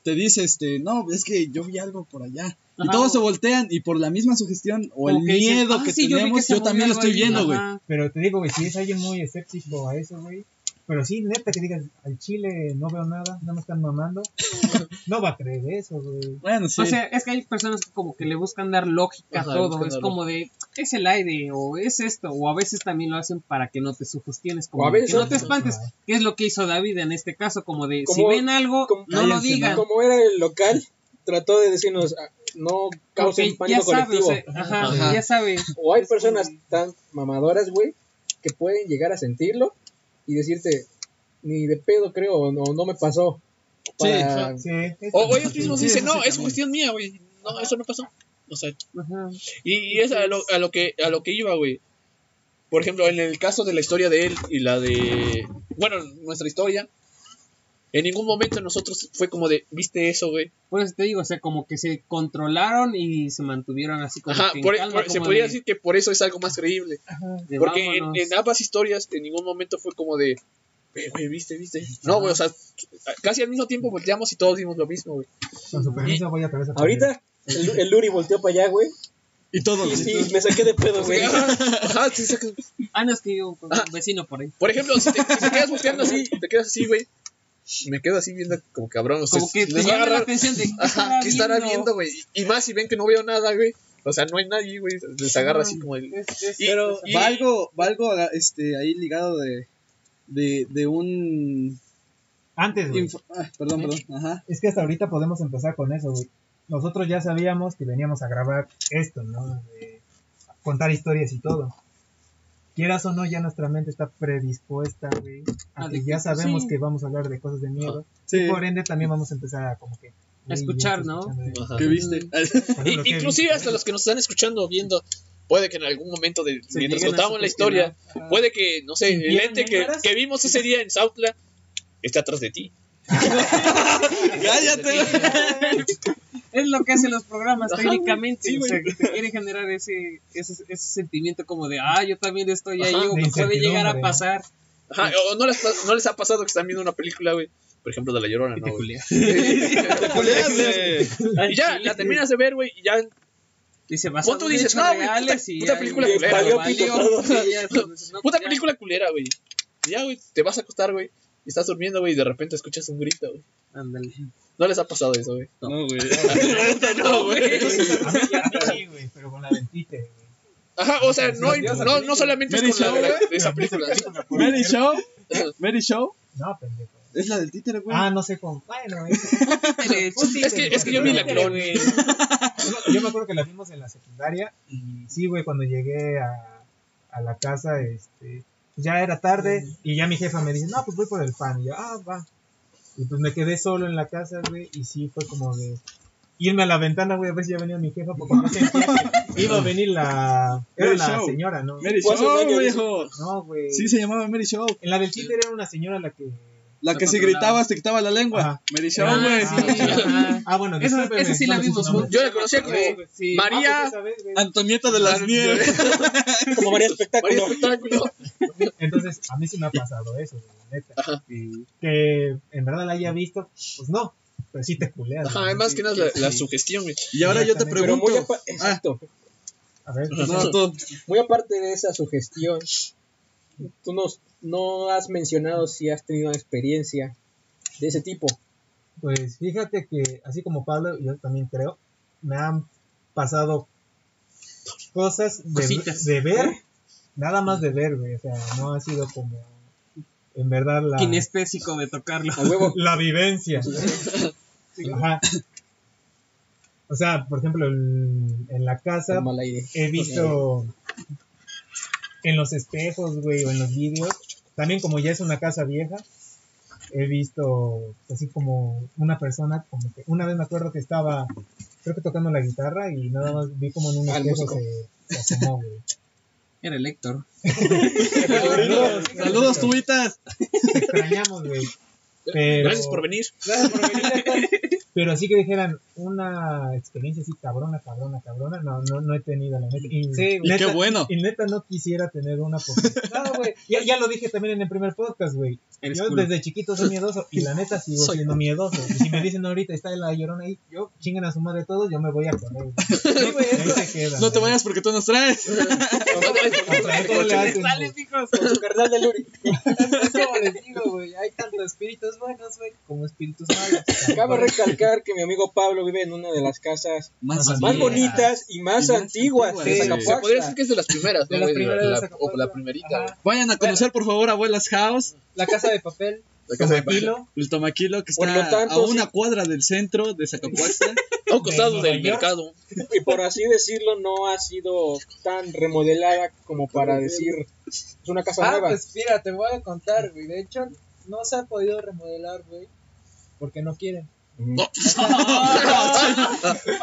te dice, este, no, es que yo vi algo por allá. Y todos se voltean y por la misma sugestión o el dicen, miedo "Ah, que sí, yo vi tenemos, que yo, también lo estoy algo ahí", viendo, güey. Pero te digo, güey, si es alguien muy escéptico a eso, güey, Pero sí, neta, que digas, al chile no veo nada, no me están mamando. No va a creer eso, güey. Bueno, sí. O sea, es que hay personas que como que le buscan dar lógica a todo. Es como de, es el aire, o es esto, o a veces también lo hacen para que no te sugestiones, como O a veces- que no te espantes. ¿Qué es lo que hizo David en este caso? Como de, si ven algo, como- no lo digan. Como era el local, trató de decirnos, ah, no causen pánico sabe, o colectivo. sea, ajá, Ajá. ya sabe. O hay Es personas como tan mamadoras, güey, que pueden llegar a sentirlo y decirte, ni de pedo creo, o no, no me pasó. Para- Sí, es- O, o ellos mismos Sí, dicen, sí no, es cuestión mía, güey. No, eso no pasó. O sea, Ajá. y, y es a lo, a lo que a lo que iba, güey. Por ejemplo, en el caso de la historia de él y la de, bueno, nuestra historia, en ningún momento nosotros fue como de, ¿viste eso, güey? Pues te digo, o sea, como que se controlaron y se mantuvieron así como Ajá, que por- calma, por- se podría de- decir que por eso es algo más creíble. de Porque en, ambas historias en ningún momento fue como de, "Eh, güey, ¿viste, viste? No, güey, o sea, casi al mismo tiempo volteamos y todos vimos lo mismo, güey. Con su permiso voy a través Ahorita el, el Luri volteó para allá, güey. Y todos. Y sí, me saqué de pedo, güey. Ajá, *laughs* ajá, sí, sí. Ah, no, es que yo con Ajá. un vecino por ahí. Por ejemplo, si te, si te quedas volteando así, te quedas así, güey. Me quedo así viendo como cabrón. Como que te les va a llama la agarrar. atención de ¿qué Ajá, ¿qué estará viendo, viendo? güey? Y más si ven que no veo nada, güey. O sea, no hay nadie, güey. Les agarra así como el. Es- es- Y- Pero y- va algo, va algo este, ahí ligado de, de, de un... Antes, güey. info- ah, perdón, perdón. Ajá. Es que hasta ahorita podemos empezar con eso, güey. Nosotros ya sabíamos que veníamos a grabar esto, ¿no? De contar historias y todo. Quieras o no, ya nuestra mente está predispuesta, güey. A Ah, que de ya sabemos sí. que vamos a hablar de cosas de miedo. Sí. Y por ende también vamos a empezar a como que... A escuchar, ¿no? *laughs* ¿Qué viste? por ejemplo, y- ¿qué inclusive viste? hasta los que nos están escuchando o viendo, puede que en algún momento, de, Se mientras contamos la historia, puede que, no sé, el ¿Vieron ente que, que vimos ese día en Sautla esté atrás de ti. *laughs* ¡Cállate! Es lo que hacen los programas Ajá, técnicamente. sí, o sea, que te quiere generar ese, ese, ese sentimiento como de, ah, yo también estoy ahí, Ajá, o que puede llegar a pasar. Ajá, o no les, no les ha pasado que están viendo una película, güey. Por ejemplo, de La Llorona, ¿no? y *laughs* ya, la terminas de ver, güey, y ya Dice, vas Pon tú dices, no, güey, puta- puta película Y culera, valió. *laughs* Sí, ya, no, Puta pues ya. película culera, güey. Y Ya, güey, te vas a acostar, güey. Estás durmiendo, güey, y de repente escuchas un grito, güey. Ándale. No les ha pasado eso, güey. No, güey. *laughs* no, güey. Sí, güey, pero con la del títere, güey. Ajá, o sea, no, no, no solamente es Mary con la de, la- Show, de esa película. Mary Show. Mary Show. No, pendejo. Es la del títere, güey. Ah, no sé cómo. Bueno, es- Es que, es que yo vi la clon. yo, yo me acuerdo que la vimos en la secundaria y sí, güey, cuando llegué a, a la casa, este, ya era tarde y ya mi jefa me dice, no, pues voy por el pan. Y yo, ah, va. Y pues me quedé solo en la casa, güey, y sí fue como de irme a la ventana, güey, a ver si ya venía mi jefa, porque no sentía *laughs* que iba a venir la, era Mary la Show. señora, ¿no? Mary Show, viejo. No, güey. Sí, se llamaba Mary Show. En la del títer era una señora la que... La que si gritabas te quitaba la lengua. Ajá. Mary Show, Ah, güey. sí, ajá. Ah, bueno, Esa, sí la vimos. Yo la conocía como Sí. Ah, María. pues. Antonieta de las Nieves. *laughs* Como María María Espectáculo. Entonces, a mí sí me ha pasado eso, neta. Ajá. Que en verdad la haya visto, pues no, pero sí te culeas. Ajá, además que nada, la, la sugestión, güey. Y ahora yo te Pero muy, pregunto. exacto. A ver, No, tú. muy aparte de esa sugestión, tú nos, no has mencionado si has tenido experiencia de ese tipo. pues fíjate que así como Pablo, yo también creo, me han pasado cosas de, ver, nada más de ver, güey. O sea, no ha sido como, en verdad, la, Kinestésico de tocarlo. A huevo. *laughs* la vivencia. Ajá. O sea, por ejemplo, en, en la casa he visto en los espejos, güey, o en los vídeos, también como ya es una casa vieja, he visto así como una persona, como que una vez me acuerdo que estaba, creo que tocando la guitarra y nada más vi como en un espejo se, se asomó, güey. Era el Héctor. *laughs* Saludos, saludos, tubitas. Te extrañamos, güey. Pero, Gracias por venir. *laughs* pero así que dijeran una experiencia así cabrona, cabrona, cabrona, no, no, no he tenido la neta. Y, Sí, Y qué bueno. Y neta no quisiera tener una porque... *laughs* No, güey. Ya, ya lo dije también en el primer podcast, güey. Yo culo. desde chiquito soy miedoso y la neta sigo Soy- siendo miedoso. Y si me dicen ahorita está la llorona ahí, yo chinguen a su madre todos, yo me voy a correr. *laughs* Sí, güey, Y ahí esto- se queda. No te vayas porque tú nos traes. Güey. hijos, con su carnal de Luri. Es como les digo, güey, hay tanto espíritus buenos, güey, como espíritus malos. *coughs* Cabe recalcar que mi amigo Pablo vive en una de las casas Más, Más más bonitas y más Y más antiguas antiguas, de sí. Se Zacapuaxtla. podría decir que es de las primeras, De ¿no, las güey? primeras La- de Zacapuaxtla. O la primerita. Ajá. Vayan a conocer, por favor, Abuelas House, La casa de papel. La casa de Tranquilo. el tomaquilo que está tanto, a una sí. cuadra del centro de Zacapuaxtla. *laughs* A un costado del mercado. Y por así decirlo, no ha sido tan remodelada como para decir es una casa Ah, nueva. pues mira, te voy a contar, güey. De hecho, no se ha podido remodelar, güey, porque no quieren.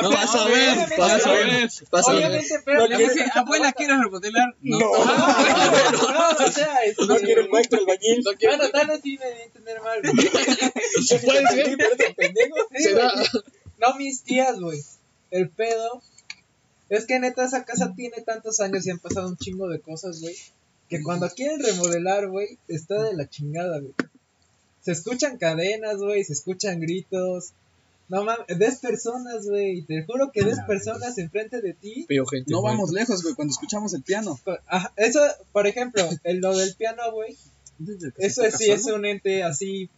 No vas a ver, vas a ver. Vas a ver. Obviamente, pero... Le dije, abuela, ¿quieres remodelar? No. No, o sea, este, No quiere el maestro albañil. No quiero- Bueno, tal vez sí me entender mal, güey. Puede ser, pero pendejo. Se da. No mis tías, güey. El pedo es que neta esa casa tiene tantos años y han pasado un chingo de cosas, güey. Que cuando quieren remodelar, güey, está de la chingada, güey. Se escuchan cadenas, güey, se escuchan gritos. No mames, ves personas, güey. Te juro que ves personas enfrente de ti. Pero gente. No muerta. vamos lejos, güey, cuando escuchamos el piano. Ajá, eso, por ejemplo, el, lo del piano, güey. Eso es, sí es un ente así,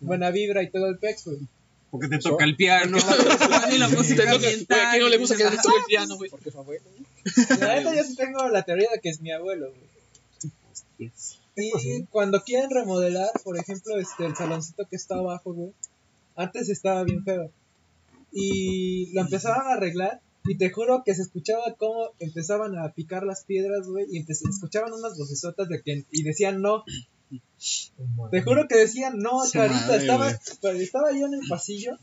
buena vibra y todo el pex, güey. Porque te toca el piano. Pone la Te música toca- *laughs* güey, ¿A quién no le gusta que le ambiental. toque el piano, güey? Porque su abuelo. La neta, yo sí tengo la teoría de que es mi abuelo, güey. Y cuando quieren remodelar, por ejemplo, este, el saloncito que está abajo, güey, antes estaba bien feo. Y lo empezaron a arreglar. Y te juro que se escuchaba cómo empezaban a picar las piedras, güey. Y escuchaban unas vocesotas de que. Y decían no. Te juro que decían no, madre, Estaba, estaba yo en el pasillo.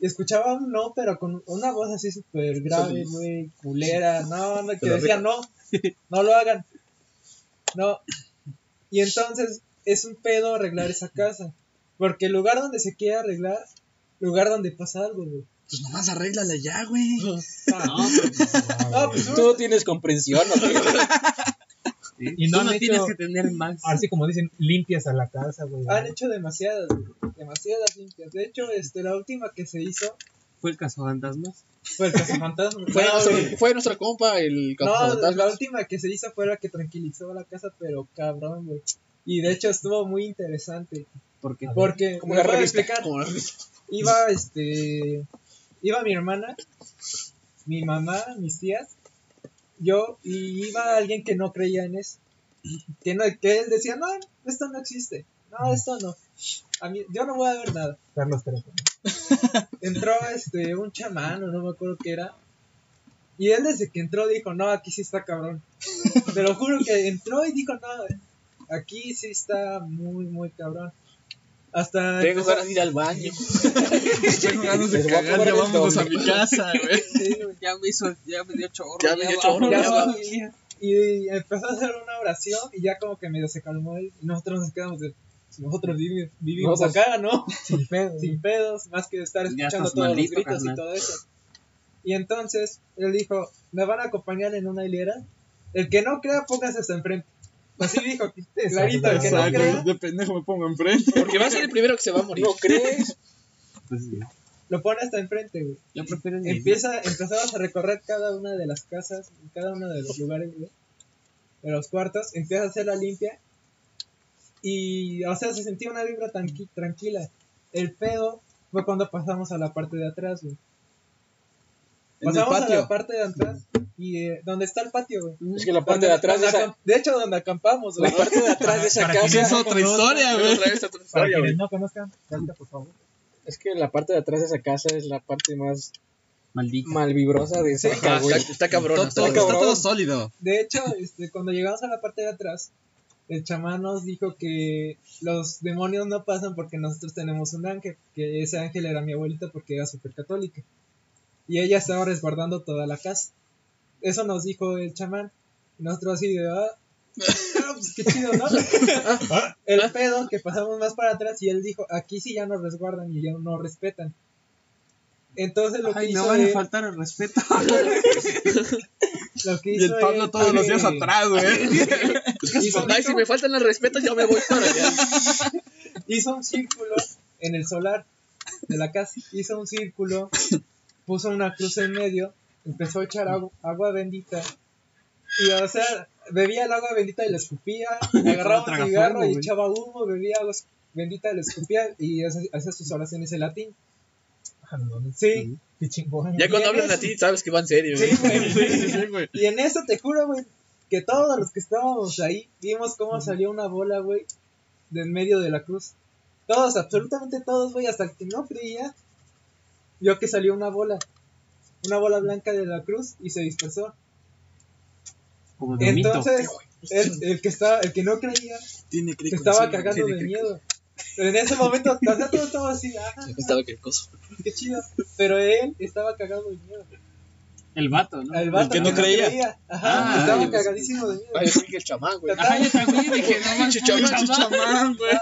Y escuchaba un no, pero con una voz así súper grave, güey, culera. No, no, que Pero decía no, *laughs* no lo hagan. No. Y entonces es un pedo arreglar esa casa. Porque el lugar donde se quiere arreglar, lugar donde pasa algo, güey. Pues nomás arréglala ya, güey. *laughs* Ah, ah, pues Tú no tienes comprensión, ¿no? Y no Tú han no hecho- tienes que tener más. Así como dicen, limpias a la casa, güey. han hecho demasiadas, güey, demasiadas limpias. De hecho, este, la última que se hizo Fue el caso fantasmas. fue el cazafantasma. Fue, No, nuestro, fue nuestra compa, el No, la cazafantasmas. última que se hizo fue la que tranquilizó la casa, pero cabrón, güey. Y de hecho estuvo muy interesante. Porque Porque, Como me una voy a revista, explicar. Como la- Iba, este. Iba mi hermana, mi mamá, mis tías, yo, y iba alguien que no creía en eso. Que, no, que él decía, no, esto no existe. No, esto no. A mí, yo no voy a ver nada. Carlos Trejo. *laughs* Entró este un chamán, o no me acuerdo qué era. Y él desde que entró dijo, no, aquí sí está cabrón. Te lo juro que entró y dijo, no, aquí sí está muy, muy cabrón. Hasta Tengo ganas de ir al baño. *laughs* Tengo ganas de Les voy a cagar, ya vámonos a mi casa, güey. sí, ya me hizo, ya me dio chorro. Ya me dio chorro, ya va. Y empezó a hacer una oración y ya como que medio se calmó él. Y nosotros nos quedamos de, nosotros vivimos, vivimos Nosotros- acá, ¿no? Sin *laughs* pedo. Sin pedos, más que estar escuchando todos los gritos carnal. y todo eso. Y entonces él dijo, me van a acompañar en una hilera. El que no crea, póngase hasta enfrente. Así dijo, *laughs* clarito, el que no crea, de pendejo me pongo enfrente. Porque va a ser el primero que se va a morir. ¿No crees? *laughs* Pues sí. lo pone hasta enfrente, güey. Yo prefiero Empieza, empezamos a recorrer cada una de las casas, cada uno de los lugares, güey, de los cuartos, empieza a hacer la limpia y, o sea, se sentía una vibra tranqui- tranquila. El pedo fue cuando pasamos a la parte de atrás, güey. Pasamos a la parte de atrás y eh, donde está el patio, güey. Es que la parte de atrás de esa, de hecho, donde acampamos, la parte de atrás de esa Esa es casa, otra historia, güey. Otra vez, otra Para quienes no conozcan, Carlita, por favor. es que la parte de atrás de esa casa es la parte más Maldito. malvibrosa de esa casa, güey. está, está cabrón. Está todo- cabrón. está todo sólido. De hecho, este, cuando llegamos a la parte de atrás, el chamán nos dijo que los demonios no pasan porque nosotros tenemos un ángel, que ese ángel era mi abuelita porque era súper católica. Y ella estaba resguardando toda la casa. Eso nos dijo el chamán. Nosotros así de, ah, *laughs* pues qué chido, ¿no? *laughs* el pedo que pasamos más para atrás y él dijo, aquí sí ya nos resguardan y ya no respetan. Entonces lo que Ay, me hizo van a él- faltar el respeto. *laughs* lo que Y hizo el Pablo él todos los días atrás, güey. *laughs* hizo- Ay, si me faltan el respeto, yo me voy para allá. *laughs* hizo un círculo en el solar de la casa, hizo un círculo, puso una cruz en medio, empezó a echar agua, agua bendita y o sea, bebía el agua bendita y la escupía, *laughs* agarraba un cigarro y echaba humo, bebía agua bendita, la escupía y hacía hacía sus oraciones en latín. No Sí, Qué chingón. Ya cuando Y en hablan a eso- ti, sabes que va en serio. Sí, güey. güey. Sí, sí, güey. y en eso te juro, güey, que todos los que estábamos ahí vimos cómo salió una bola, güey, de en medio de la cruz. Todos, absolutamente todos, güey, hasta el que no creía, vio que salió una bola. Una bola blanca de la cruz y se dispersó. Como de mito. Entonces, el, el que estaba, el que no creía, Tiene que se estaba cagando de miedo. Pero en ese momento, o sea, todo estaba así, ah, Estaba que cosa. qué chido. Pero él estaba cagado de miedo. El vato, ¿no? El vato que no creía. Ajá, Ah, estaba yo- cagadísimo de miedo. Ay, sí, que el chamán, güey. Ajá, yo también dije, no manches, Chamán, chamán. güey.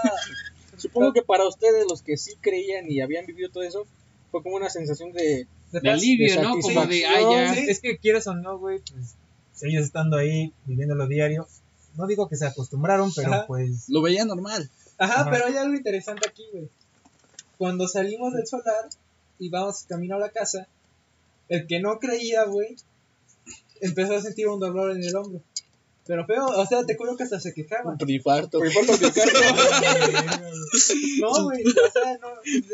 Supongo que para ustedes, los que sí creían y habían vivido todo eso, fue como una sensación de... De De alivio, de ¿no? Como de, ah, satisfacción, ya. sí. Es que quieras o no, güey, pues ellos estando ahí, viviéndolo diario, no digo que se acostumbraron, pero Ajá. pues Lo veía normal. Ajá, Ajá. pero hay algo interesante aquí, güey. Cuando salimos del solar y vamos camino a la casa, el que no creía, güey, empezó a sentir un dolor en el hombro. Pero feo, o sea, te juro que hasta se quejaba. Un de carro. *laughs* No, güey, o sea, no,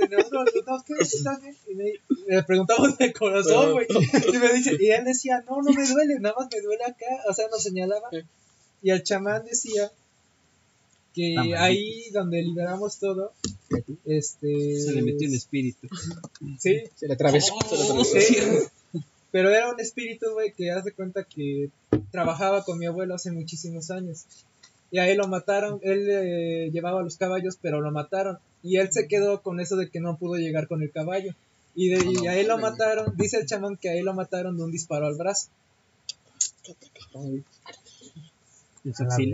nosotros, no, ¿qué? ¿Estás bien? Y me, le preguntamos de corazón, güey. *laughs* Y me dice, y él decía, no, no me duele, nada más me duele acá, o sea, nos señalaba. Y el chamán decía que ahí donde liberamos todo, este... Se le metió el espíritu. Sí, Se le atravesó. Se le atravesó. sí. Pero era un espíritu, güey, que hace cuenta que trabajaba con mi abuelo hace muchísimos años. Y a él lo mataron, él eh, llevaba los caballos, pero lo mataron. Y él se quedó con eso de que no pudo llegar con el caballo. Y, de, y a él lo mataron, dice el chamán que a él lo mataron de un disparo al brazo.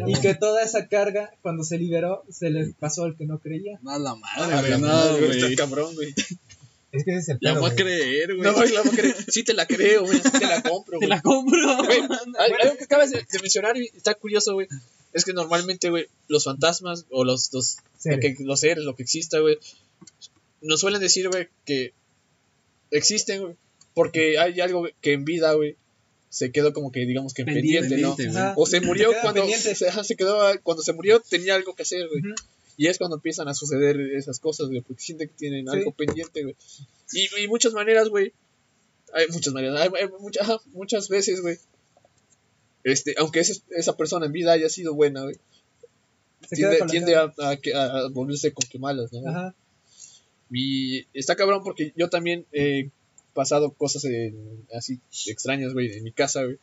Y que toda esa carga, cuando se liberó, se le pasó al que no creía. No, la madre, la güey. madre, No, güey, güey. está cabrón, güey. es que ese es el pedo, voy a güey. creer, güey. No, la voy a creer. Sí te la creo, güey. Sí te la compro, Te güey. la compro. Güey, *laughs* al- algo que acabas de, de mencionar y está curioso, güey, es que normalmente, güey, los fantasmas o los, los, lo que- los seres, lo que exista, güey, nos suelen decir, güey, que existen, güey, porque hay algo que en vida, güey, se quedó como que, digamos que pendiente, Pendiente, ¿no? Ajá. O se murió queda cuando se, ajá, se quedó, cuando se murió tenía algo que hacer, güey. Ujú. Y es cuando empiezan a suceder esas cosas, güey, porque sienten que tienen Sí. algo pendiente, güey. Y, y muchas maneras, güey. Hay muchas maneras, hay, hay mucha- ajá, muchas veces, güey. Este, aunque ese- esa persona en vida haya sido buena, güey. Se Tiende, tiende a, a a volverse con que malas, ¿no? Ajá. Y está cabrón porque yo también he pasado cosas en- así extrañas, güey, en mi casa, güey.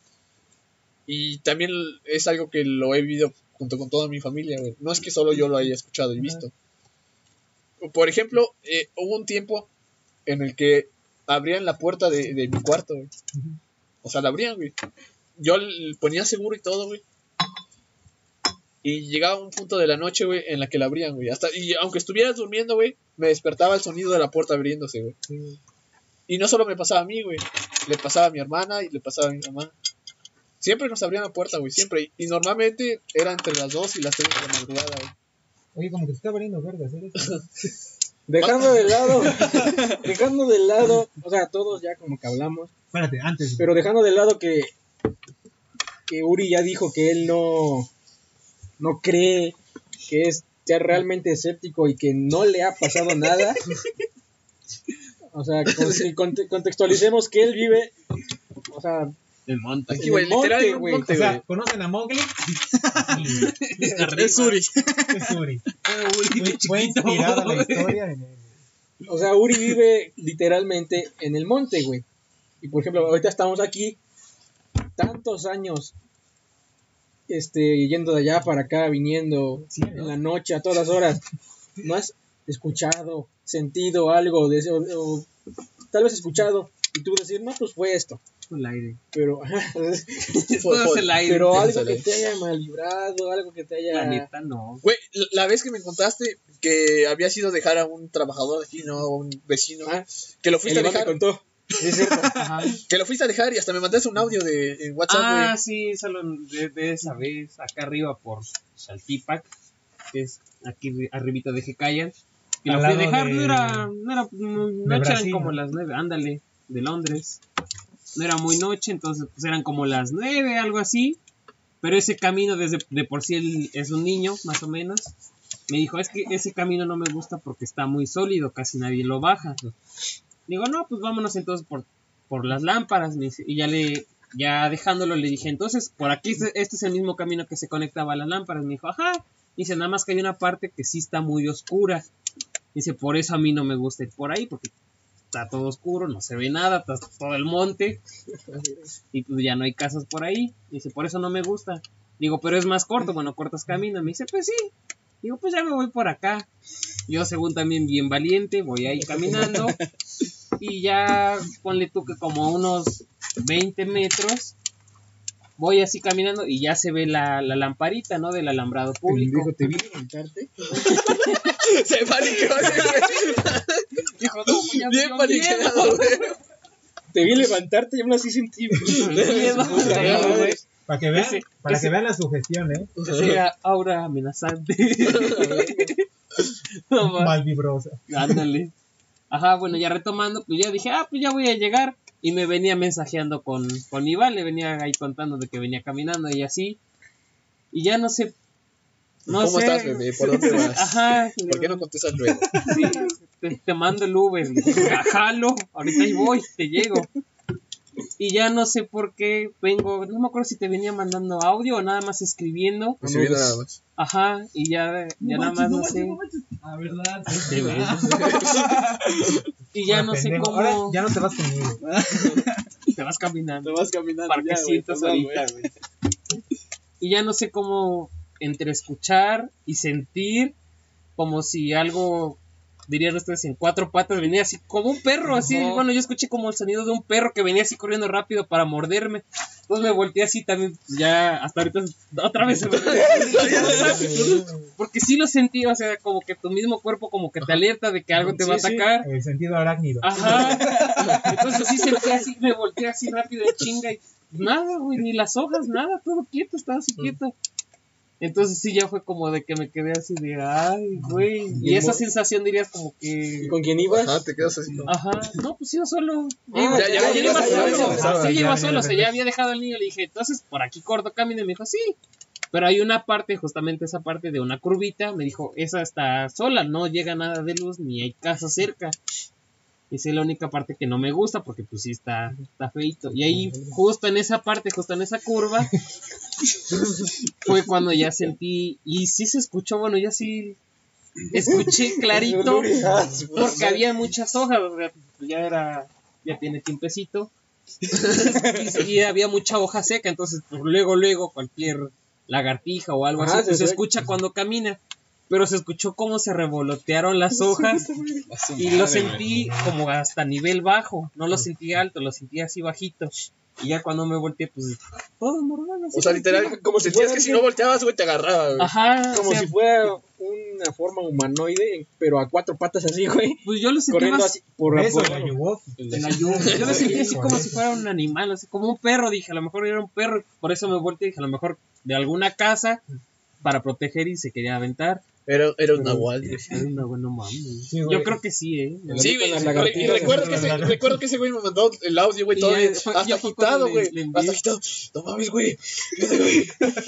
Y también es algo que lo he vivido junto con toda mi familia, güey. No es que solo yo lo haya escuchado y visto. Por ejemplo, eh, hubo un tiempo en el que abrían la puerta de, de mi cuarto, güey. O sea, la abrían, güey. Yo le ponía seguro y todo, güey. Y llegaba un punto de la noche, güey, en la que la abrían, güey. Hasta, y aunque estuvieras durmiendo, güey, me despertaba el sonido de la puerta abriéndose, güey. Y no solo me pasaba a mí, güey. Le pasaba a mi hermana y le pasaba a mi mamá. Siempre nos abrían la puerta, güey, siempre. Y normalmente era entre las 2 y las 3 de la madrugada, güey. Oye, como que te está valiendo verga hacer eso. *laughs* Dejando de lado, *laughs* dejando de lado, o sea, todos ya como que hablamos, Espérate, antes. pero dejando de lado que, que Uri ya dijo que él no, no cree, que es ya realmente escéptico y que no le ha pasado nada. *laughs* O sea, con- *laughs* contextualicemos que él vive, o sea, El monte. Aquí, en güey, el monte, literal, un güey. monte, o sea. ¿conocen a Mowgli? Es Uri. Es Uri. Fue, fue inspirada la *laughs* historia en el... O sea, Uri vive literalmente en el monte, güey. Y por ejemplo, ahorita estamos aquí, tantos años, este, yendo de allá para acá, viniendo Sí, ¿no? en la noche, a todas horas. ¿No has escuchado, sentido algo de eso? O, tal vez escuchado, y tú decir, no, pues fue esto. El aire. Pero, *laughs* Todo es el aire. pero algo que te haya mal librado, algo que te La haya... neta, no. Güey, la- la vez que me contaste que había sido dejar a un trabajador de aquí, ¿no? A un vecino. Ah, que lo el fuiste a me dejar. contó. Es cierto. *laughs* Ajá. Que lo fuiste a dejar y hasta me mandaste un audio de en WhatsApp. Ah, sí, solo de, de esa vez, acá arriba por Saltipac, que es aquí arribita de Jecaya. Y lo fui a dejar, de- no era, no era, no, noche eran como las nueve, ándale, de Londres. No era muy noche, entonces pues eran como las nueve, algo así. Pero ese camino, desde de por sí él es un niño, más o menos. Me dijo, es que ese camino no me gusta porque está muy sólido, casi nadie lo baja. Digo, no, pues vámonos entonces por, por las lámparas. y ya le, ya dejándolo, le dije, entonces, por aquí, este, este es el mismo camino que se conectaba a las lámparas. Me dijo, ajá. Dice, nada más que hay una parte que sí está muy oscura. Dice, por eso a mí no me gusta ir por ahí, porque está todo oscuro, no se ve nada, está todo el monte. Y pues ya no hay casas por ahí. Dice, por eso no me gusta. Digo, pero es más corto, bueno, cortas camino. Me dice, pues sí. Digo, pues ya me voy por acá. Yo, según también bien valiente, voy ahí caminando. Y ya ponle tú que como unos 20 metros. Voy así caminando y ya se ve la, la lamparita, ¿no? Del alambrado público. Dijo, te vi levantarte. *laughs* Se paniqueó. Dijo, no, pues Bien paniqueado, güey. Te vi levantarte y aún así sentí. Para que vean, Ese- para ese- que vean la sugestión, ¿eh? Ese era aura amenazante. *laughs* no, ma. Mal vibrosa. Ándale. Ajá, bueno, ya retomando, pues ya dije, ah, pues ya voy a llegar. Y me venía mensajeando con, con Iván, le venía ahí contando de que venía caminando y así. Y ya no sé. No ¿Cómo sé. estás, bebé? ¿Por dónde *laughs* vas? Ajá. ¿Por qué no contestas luego? Sí, te, te mando el Uber. Jalo, ahorita ahí voy, te llego. Y ya no sé por qué vengo, no me acuerdo si te venía mandando audio o nada más escribiendo. No, viendo nada más. Ajá, y ya, ya nada más no sé. Ah, ¿verdad? Veras. *laughs* y ya no sé cómo Ahora ya no te vas conmigo. *laughs* te vas caminando. Te vas caminando. ya, Parquecitos perdón, ahorita, güey. Y ya no sé cómo entre escuchar y sentir como si algo dirían ustedes en cuatro patas venía así como un perro así bueno yo escuché como el sonido de un perro que venía así corriendo rápido para morderme entonces me volteé así también ya hasta ahorita otra vez *laughs* porque sí lo sentí o sea como que tu mismo cuerpo como que te alerta de que algo te va a sí. atacar El sentido arácnido. Ajá. Entonces sí sentí así, me volteé así rápido de chinga y nada, güey, ni las hojas, nada, todo quieto, estaba así quieto. Entonces sí ya fue como de que me quedé así de, ay, güey. Y esa sensación dirías como ¿Y que... con quién ibas? Ajá, te quedas así. Ajá, no, pues iba solo. Ah, ya, ya, ya, ya iba solo. Sí, ya iba solo, o sea, ya había dejado al niño, le dije, entonces por aquí corto camino, y me dijo, sí. Pero hay una parte, justamente esa parte de una curvita, me dijo, esa está sola, no llega nada de luz, ni hay casa cerca. Esa es la única parte que no me gusta, porque pues sí está, está feito. Y ahí, justo en esa parte, justo en esa curva, *laughs* fue cuando ya sentí, y sí se escuchó, bueno, ya sí escuché clarito, *laughs* porque había muchas hojas, ya era, ya tiene tiempecito. *laughs* y, había mucha hoja seca, entonces pues, luego, luego cualquier lagartija o algo Ajá, así, pues, se escucha cuando camina. Pero se escuchó cómo se revolotearon las hojas y lo sentí como hasta nivel bajo, no lo sentí alto, lo sentí así bajito. Y ya cuando me volteé, pues todo normal. así O sea, literal, como sentías que si no volteabas, güey, te agarraba, güey. Ajá, Como o sea, si fuera una forma humanoide, pero a cuatro patas así, güey. pues yo lo sentí Corriendo más así por Eso, por- la en la lluvia. Yo lo sentí así como si fuera un animal, así como un perro, dije, a lo mejor era un perro, por eso me volteé, dije, a lo mejor de alguna casa para proteger y se quería aventar. Era, era un nahual, güey. Ay, no, bueno, mames. Sí, güey. Yo creo que sí, eh. Sí, güey. Y recuerdo que, ese, recuerdo que ese güey me mandó el audio, güey, todo fue- hasta agitado, güey. Hasta agitado. No mames, güey. *laughs*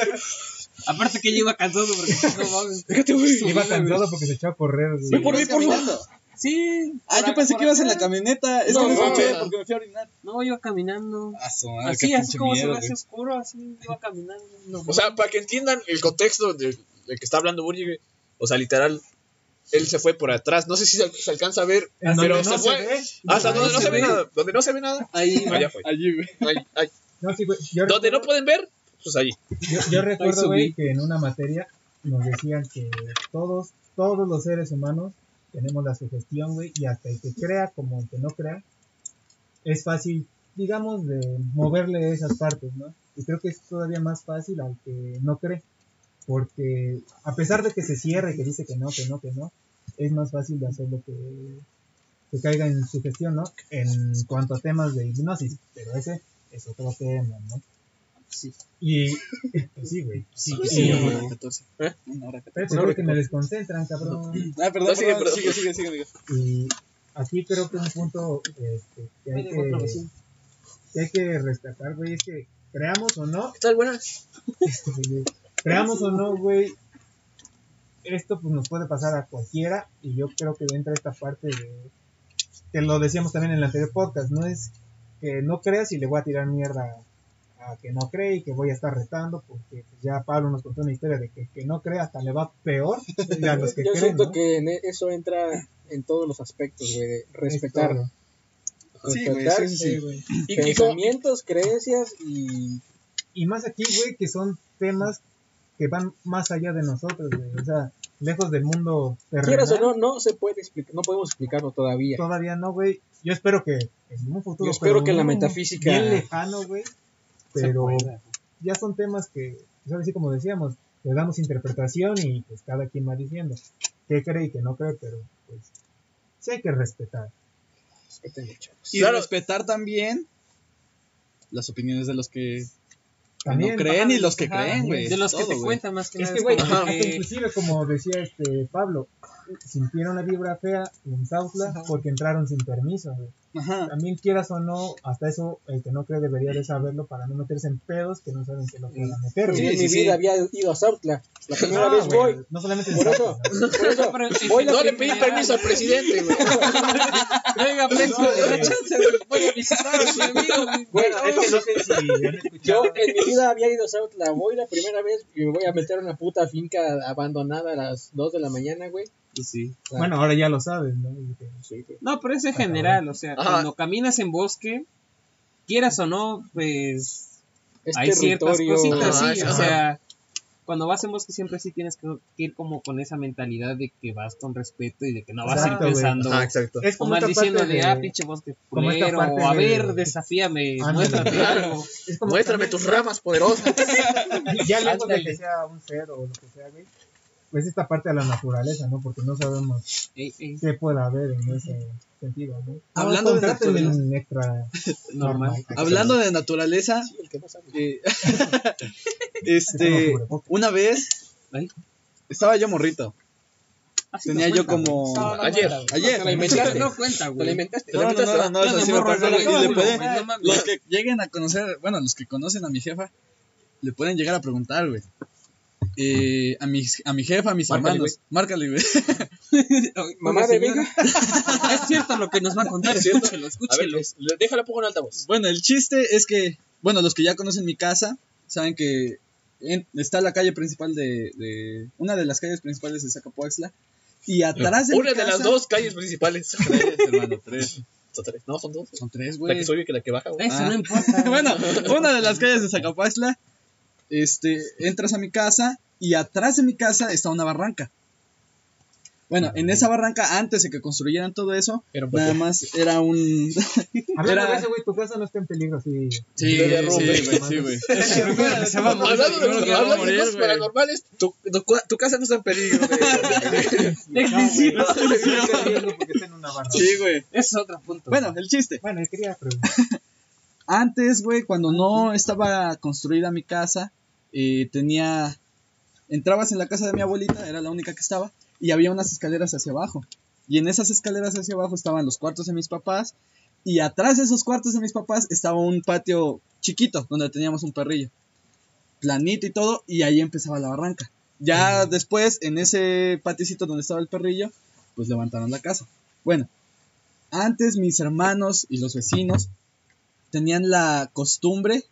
Aparte que yo iba cansado porque no mames. *laughs* Fíjate, güey. Iba cansado porque se echó a correr. güey. Por mí, por favor. Sí. Ah, yo pensé que ibas en la camioneta. Es No, que no no, escuché no. porque me fui a orinar. No, iba caminando. Ah, Así, así como se ve así oscuro, así iba caminando. No, O sea, para que entiendan el contexto del, del que está hablando Burgi, güey. O sea, literal, él se fue por atrás. No sé si se, se alcanza a ver, En pero donde se no fue. ve, Hasta ahí donde no se ve nada. Donde no se ve nada. Ahí, Allá fue. allí, güey. Ahí, ahí. No, sí, güey. Yo Donde no pueden ver, pues allí. Yo, yo recuerdo, güey, que en una materia nos decían que todos, todos los seres humanos tenemos la sugestión, güey, y hasta el que crea como el que no crea, es fácil, digamos, de moverle esas partes, ¿no? Y creo que es todavía más fácil al que no cree, porque a pesar de que se cierre y que dice que no, que no, que no, es más fácil de hacer lo que, que caiga en su gestión, ¿no? En cuanto a temas de hipnosis, pero ese es otro tema, ¿no? Sí. Y *laughs* sí, güey. Sí, Sí, una hora 14. ¿Eh? Una hora 14. Espérate, güey, que me desconcentran, cabrón. Ah, perdón, No, sigue, perdón, perdón. sigue, sigue, sigue, amigo. Y aquí creo que un punto este, que, hay que, que hay que rescatar, güey, es que creamos o no, ¿Qué tal? Buenas. Creamos o no, güey, esto pues nos puede pasar a cualquiera y yo creo que entra esta parte de que lo decíamos también en el anterior podcast, no es que no creas y le voy a tirar mierda a que no cree y que voy a estar retando porque ya Pablo nos contó una historia de que que no cree hasta le va peor *laughs* y a los que Yo creen, siento ¿no? que en eso entra en todos los aspectos, güey, de respetar. Sí, güey, sí, sí, sí. Y, pensamientos, creencias y Y más aquí, güey, que son temas que van más allá de nosotros, güey. O sea, lejos del mundo quieras o terrenal. no, no se puede explicar, no podemos explicarlo todavía. Todavía no, güey. Yo espero que en un futuro. Yo espero pero que en la metafísica- Bien lejano, güey. Pero ya son temas que, pues ahora sí, como decíamos, le damos interpretación y pues cada quien va diciendo qué cree y qué no cree, pero pues sí hay que respetar. Chavos. Y Claro. respetar también las opiniones de los que También, no creen y los que ajá, creen, güey. De los que todo, te güey. cuentan más que Es nada. que, es güey, que- inclusive como decía este Pablo, sintieron la vibra fea en Sautla porque entraron sin permiso, güey. Ajá. También quieras o no, hasta eso el que no cree debería de saberlo para no meterse en pedos que no saben que lo van a meter, Sí, en mi sí, vida sí. había ido a Sautla. La primera No, vez güey, voy. No solamente en Por eso, voy la No le primera- pedí permiso al presidente, güey. *laughs* Me da güey. chance de voy a visitar a mi amigo. güey. Bueno, es que no sé si *laughs* han escuchado. Yo en mi vida había ido a Sautla. Voy la primera vez y me voy a meter a una puta finca abandonada a las 2 de la mañana, güey. Sí. Bueno, ahora ya lo sabes, ¿no? Que- No, pero es en general, o sea, Ajá. cuando caminas en bosque, quieras o no, pues Es hay ciertas cositas, Ajá, sí, ajá. o sea, cuando vas en bosque siempre sí tienes que ir como con esa mentalidad de que vas con respeto y de que no vas a ir Exacto, pensando Ajá, exacto. Es o como más esta diciendo de, ah, pinche bosque culero, o a de- ver, desafíame, Ándale. muéstrate algo. *laughs* es como Muéstrame también- tus ramas poderosas. *laughs* ya lejos de que sea un ser o lo que sea, güey. Pues esta parte de la naturaleza, ¿no? Porque no sabemos Ey, ey, qué puede haber en ese sentido, ¿no? Hablando de naturaleza. en extra normal. normal. Hablando de naturaleza, Sí, el que no sabe. eh, este, una vez estaba yo morrito. Así Tenía no yo cuenta, como. Ayer. ayer. Te la inventaste. No cuenta, Te la güey. inventaste. No, no, no, eso sí me pasó, y le pueden, los que lleguen a conocer, bueno, los que conocen a mi jefa, le pueden llegar a preguntar, güey. Eh, a, mi, a mi jefa, a mis Márcale, hermanos. Márcale, güey. *laughs* Mamá de. Vega. *laughs* Es cierto lo que nos va a contar, Es cierto. escúchelo, A ver, escúchelo. les- déjala pongo en altavoz. Bueno, el chiste es que, bueno, los que ya conocen mi casa, saben que en- está la calle principal de, de- una de las calles principales de Zacapoaxtla, y atrás de mi Una de las dos calles principales. *laughs* Tres, hermano, tres. Son tres. No, son dos. Son tres, La güey. que sube que la que baja, güey. Eso Ah. no importa. bueno, una de las calles de Zacapoaxtla, este, entras a mi casa y atrás de mi casa está una barranca. Bueno, en esa barranca, antes de que construyeran todo eso, Era un nada más era un... *laughs* Hablando de eso, güey, tu casa no está en peligro, sí. Sí, sí, güey, sí, *laughs* güey. Hablando de, *laughs* cosas güey. paranormales, tu, tu, tu casa no está en peligro. güey. Porque está en una. Sí, güey. Ese es otro punto. Bueno, el chiste. Bueno, yo quería preguntar. Antes, güey, cuando no estaba construida mi casa, eh, tenía... Entrabas en la casa de mi abuelita, era la única que estaba, y había unas escaleras hacia abajo. Y en esas escaleras hacia abajo estaban los cuartos de mis papás, y atrás de esos cuartos de mis papás estaba un patio chiquito, donde teníamos un perrillo. Planito y todo, y ahí empezaba la barranca. Ya después, en ese patiocito donde estaba el perrillo, pues levantaron la casa. Bueno, antes mis hermanos y los vecinos tenían la costumbre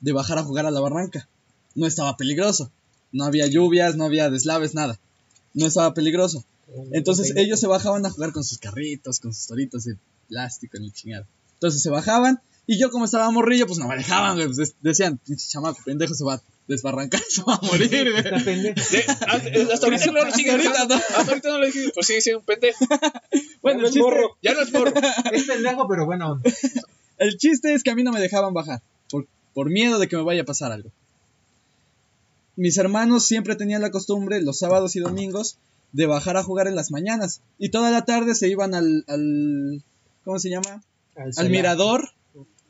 de bajar a jugar a la barranca. No estaba peligroso. No había lluvias, no había deslaves, nada. No estaba peligroso. Entonces ellos se bajaban a jugar con sus carritos, con sus toritos de plástico en el chingado. Entonces se bajaban y yo como estaba morrillo, pues no me dejaban, güey. Pues, decían, pinche chamaco, pendejo, se va a desbarrancar, *laughs* se va a morir, güey. De- hasta *laughs* ahorita no lo Ahorita no. Hasta ahorita no lo dije, pues sigue siendo un pendejo. *laughs* Bueno, no el es chiste, morro. Ya no es morro. Es pendejo, pero buena onda. el chiste es que a mí no me dejaban bajar, por, por miedo de que me vaya a pasar algo. Mis hermanos siempre tenían la costumbre, los sábados y domingos, de bajar a jugar en las mañanas. Y toda la tarde se iban al, al ¿cómo se llama? Al mirador,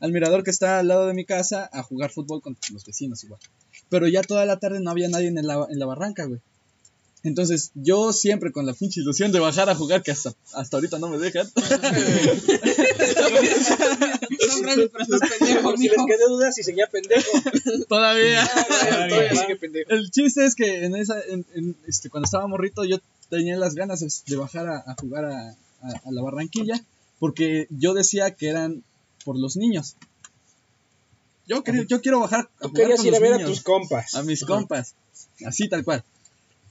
al mirador que está al lado de mi casa a jugar fútbol con los vecinos igual. Pero ya toda la tarde no había nadie en la, en la barranca, güey. Entonces, yo siempre con la pinche ilusión de bajar a jugar, que hasta, hasta ahorita no me dejan. *laughs* Son grandes, pero estás pendejo, Por si les quedé dudas si seguía pendejo. Todavía. Todavía sigue pendejo. El chiste es que en esa, en, en, este, cuando estaba morrito, yo tenía las ganas de bajar a, a jugar a, a- a la Barranquilla, porque yo decía que eran por los niños. Yo, quería- yo quiero bajar a Tú jugar querías con ir a ver a tus compas. a mis compas, así tal cual.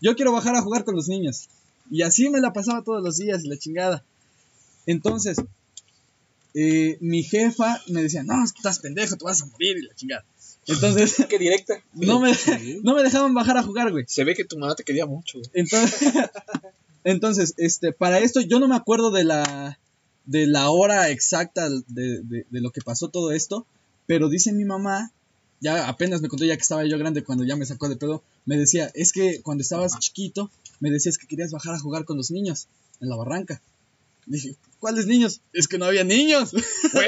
Yo quiero bajar a jugar con los niños. Y así me la pasaba todos los días, la chingada. Entonces, eh, mi jefa me decía, no, es que estás pendejo, te vas a morir y la chingada. Entonces, *laughs* Qué directa. no me, no me dejaban bajar a jugar, güey. Se ve que tu mamá te quería mucho, güey. Entonces, *laughs* entonces, este, para esto yo no me acuerdo de la, de la hora exacta de, de- de lo que pasó todo esto, pero dice mi mamá, ya apenas me contó ya que estaba yo grande cuando ya me sacó de pedo, me decía, es que cuando estabas chiquito, me decías que querías bajar a jugar con los niños en la barranca. Dije, ¿cuáles niños? Es que no había niños. Güey.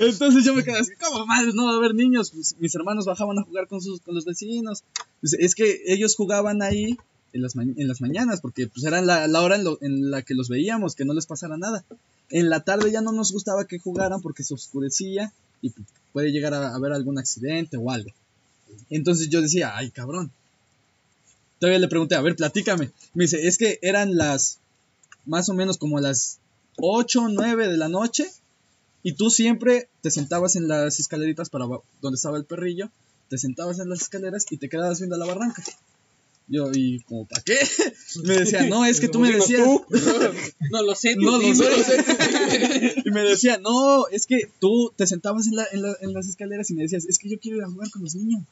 *laughs* Entonces yo me quedé así, ¿cómo madres no va a haber niños? Pues, mis hermanos bajaban a jugar con, sus, con los vecinos. Pues, es que ellos jugaban ahí en las, en las mañanas, porque pues era la, la hora en, lo- en la que los veíamos, que no les pasara nada. En la tarde ya no nos gustaba que jugaran porque se oscurecía y puede llegar a haber algún accidente o algo. Entonces yo decía, ay cabrón. Todavía le pregunté, a ver, platícame. Me dice, es que eran las, más o menos como las 8 o 9 de la noche y tú siempre te sentabas en las escaleritas para donde estaba el perrillo, te sentabas en las escaleras y te quedabas viendo la barranca. Yo, y como, ¿para qué? *laughs* Me decía, no, es que tú me decías. *laughs* tú. No lo sé, No lo sé. *laughs* y me decía, no, es que tú te sentabas en, la- en la- en las escaleras y me decías, es que yo quiero ir a jugar con los niños.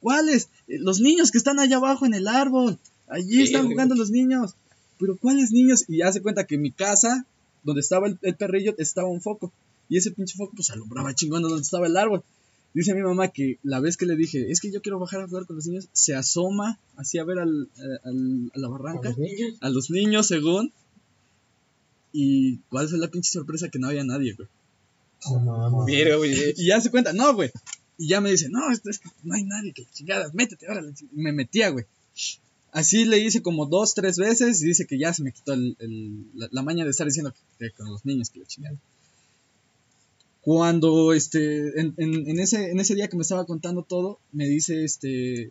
¿Cuáles? "Eh, Los niños que están allá abajo en el árbol. Allí están jugando los niños. Pero ¿cuáles niños? Y hace cuenta que en mi casa, donde estaba el, el perrillo, estaba un foco. Y ese pinche foco pues alumbraba chingón donde estaba el árbol. Dice mi mamá que la vez que le dije, es que yo quiero bajar a jugar con los niños, se asoma así a ver al- a- al- a la barranca los niños. a los niños según. Y cuál fue la pinche sorpresa que no había nadie, güey. No mames. Mira, güey. Y ya se cuenta, no, güey. Y ya me dice, no, esto es que no hay nadie, que chingadas, métete, ahora. Me metía, güey. Así le hice como dos, tres veces y dice que ya se me quitó el- el- la, la maña de estar diciendo que, que con los niños que la chingada. Cuando, este, en, en- en ese, en ese día que me estaba contando todo, me dice, este,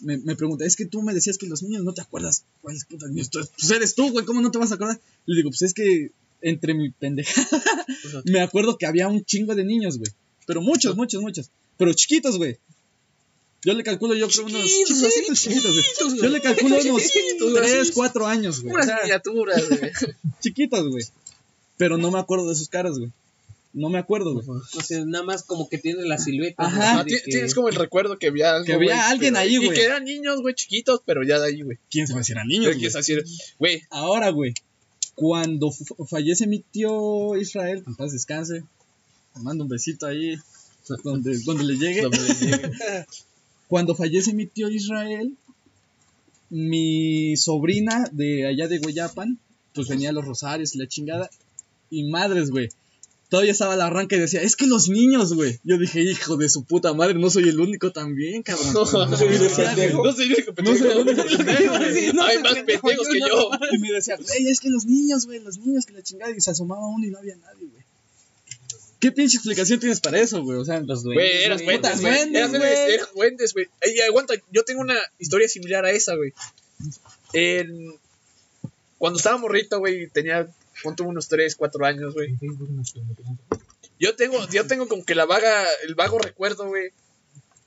me, me pregunta, es que tú me decías que los niños no te acuerdas cuáles putas niños. Tú- Pues eres tú, güey, ¿cómo no te vas a acordar? Le digo, pues es que entre mi pendejada, *laughs* me acuerdo que había un chingo de niños, güey. Pero muchos, muchos, muchos. Pero chiquitos, güey. Yo le calculo, yo creo unos Chiquitos, chiquitos, chiquitos, güey. Yo le calculo unos *laughs* Chiquitos, 3, así. 4 años, güey. O Puras sea, miniaturas, güey. *laughs* chiquitos, güey. Pero no me acuerdo de sus caras, güey. No me acuerdo, güey. O sea, nada más como que tiene la silueta. Ajá. ¿no? Ah, que- Tienes como el recuerdo que había algo, Que había güey, alguien pero- ahí, Y güey. que eran niños, güey, chiquitos, pero ya de ahí, güey. ¿Quién se va a decir a ¿Qué niños, güey? Ahora, güey, cuando fallece mi tío Israel, en paz descanse, le mando un besito ahí, donde, donde le llegue. donde le llegue. *laughs* Cuando fallece mi tío Israel, mi sobrina de allá de Guayapan, pues venía a los rosarios y la chingada, y madres, güey. Todavía estaba la arranca y decía, es que los niños, güey. Yo dije, hijo de su puta madre, no soy el único también, cabrón. No, *laughs* No soy el único no pendejo. soy el único No soy el único pendejo. pendejo, güey. No, Hay más pendejo, pendejos que yo. Y me decía, güey, es que los niños, güey, los niños que la chingada. Y se asomaba uno y no había nadie, güey. ¿Qué pinche explicación tienes para eso, güey? O sea, Los duendes. Güey, eras güey. duendes, güey. Eras güey. duendes, güey. Ey, aguanta, yo tengo una historia similar a esa, güey. En- Cuando estaba morrito, güey, tenía, punto unos 3, 4 años, güey. Yo tengo, yo tengo como que la vaga, el vago recuerdo, güey,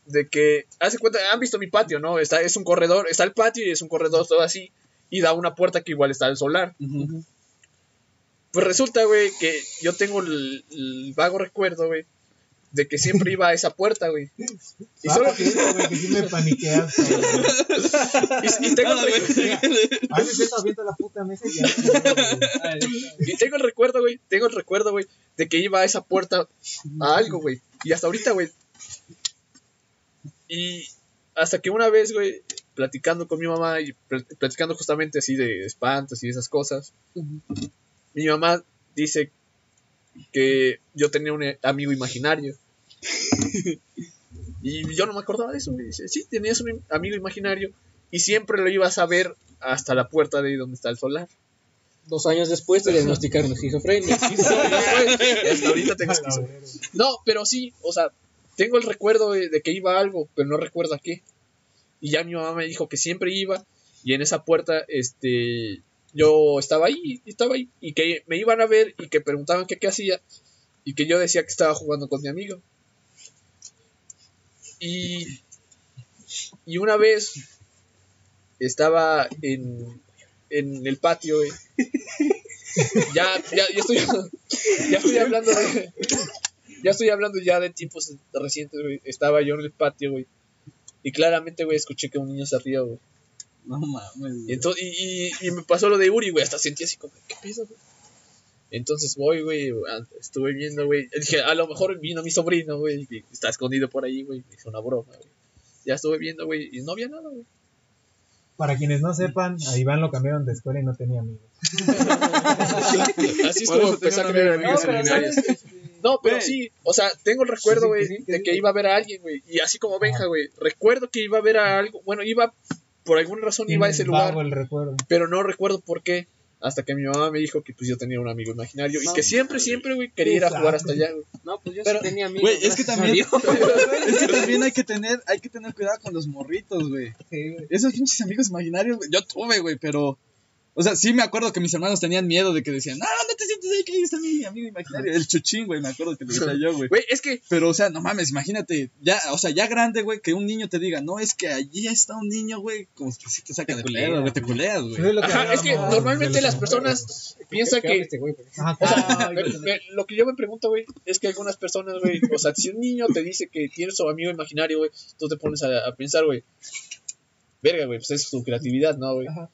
de que, hace cuenta, han visto mi patio, ¿no? Está, es un corredor, está el patio y es un corredor todo así, y da una puerta que igual está al solar. Pues resulta, güey, que yo tengo el, el vago recuerdo, güey, de que siempre iba a esa puerta, güey. *laughs* Y solo, poquito, güey, que sí me paniqueas, y, y tengo el, recu- Haces eso, avienta la puta mesa y ya. y tengo el recuerdo, güey, tengo el recuerdo, güey, de que iba a esa puerta a algo, güey. Y hasta ahorita, güey. Y hasta que una vez, güey, platicando con mi mamá y pl- platicando justamente así de espantos y esas cosas, mi mamá dice que yo tenía un eh, amigo imaginario. *laughs* y yo no me acordaba de eso. Me dice, sí, tenías un amigo imaginario y siempre lo ibas a ver hasta la puerta de donde está el solar. Dos años después te diagnosticaron esquizofrenia. *laughs* Y hasta ahorita tengo esquizofrenia. No, pero sí, o sea, tengo el recuerdo de, de que iba a algo, pero no recuerdo a qué. Y ya mi mamá me dijo que siempre iba y en esa puerta, este, yo estaba ahí, estaba ahí y que me iban a ver y que preguntaban qué hacía y que yo decía que estaba jugando con mi amigo. Y, y una vez estaba en, en el patio, güey. Ya, ya, ya estoy, *laughs* ya estoy hablando de, ya estoy hablando ya de tiempos recientes, güey. Estaba yo en el patio, güey. Y claramente, güey, escuché que un niño se río, güey. No mames. Y, entonces, y, y, y me pasó lo de Uri, güey. Hasta sentí así como, ¿qué pedo, güey? Entonces voy, güey. Estuve viendo, güey. Dije, a lo mejor vino mi sobrino, güey. Está escondido por ahí, güey. Me hizo una broma, güey. Ya estuve viendo, güey. Y no había nada, güey. Para quienes no sepan, a Iván lo cambiaron de escuela y no tenía amigos. *laughs* Así es como empecé a una amigos No, pero imaginarios. No, pero sí, o sea, tengo el recuerdo, Sí, güey, sí, sí, de sí. que iba a ver a alguien, güey. Y así como Benja, güey, recuerdo que iba a ver a algo. Bueno, iba, por alguna razón iba a ese lugar, vago el recuerdo. pero no recuerdo por qué. Hasta que mi mamá me dijo que pues yo tenía un amigo imaginario y que siempre, siempre, güey, quería ir a jugar hasta allá, güey. No, pues yo Pero- sí tenía amigos. Güey, es que también, *laughs* es que también hay que tener, hay que tener cuidado con los morritos, güey. sí, güey. Esos pinches amigos imaginarios, güey. Yo tuve, güey, pero. O sea, sí me acuerdo que mis hermanos tenían miedo de que decían, no, no te sientes ahí, que ahí está mi amigo imaginario. El chuchín, güey, me acuerdo que le decía yo, güey. Güey, es que, Pero, o sea, no mames, imagínate, ya, o sea, ya grande, güey, que un niño te diga, no, es que allí está un niño, güey, como que sí te saca de culeas, pedo, güey, te culeas, güey. es lo que ajá, es que de normalmente las personas piensan ¿Qué habla que, este güey? Porque- Ajá, o sea, Ay, me- güey. me- lo que yo me pregunto, güey, es que algunas personas, güey, o sea, si un niño te dice que tiene su amigo imaginario, güey, tú te pones a, a pensar, güey, verga, güey, pues es su creatividad, ¿no, güey? Ajá.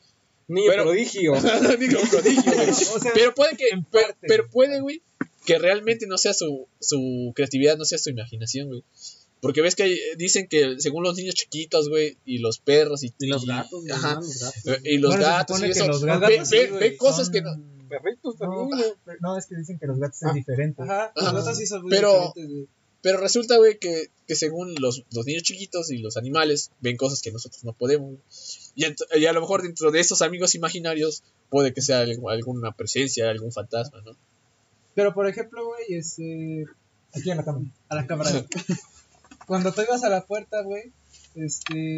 Niño Pero- prodigio. *laughs* Digo, prodigio, güey. *laughs* O sea, pero puede que, pero, pero puede, güey, que realmente no sea su, su creatividad, no sea su imaginación, güey. Porque ves que hay- dicen que según los niños chiquitos, güey, y los perros y, Y los gatos, güey, ajá, ¿no? Los gatos. eh, y los Bueno, gatos y eso, los ve, gatos ve- sí, ve güey, cosas son- que no, Perritos No, también, no, es que dicen que los gatos Ah. es diferente. Ajá, Ajá. los gatos sí son muy Pero- diferentes, güey. pero resulta, güey, que, que según los, los niños chiquitos y los animales ven cosas que nosotros no podemos. Y, a lo mejor dentro de esos amigos imaginarios puede que sea alguna presencia, algún fantasma, ¿no? Pero por ejemplo, güey, este. Aquí en la cámara. A la cámara. *laughs* Cuando tú ibas a la puerta, güey, este.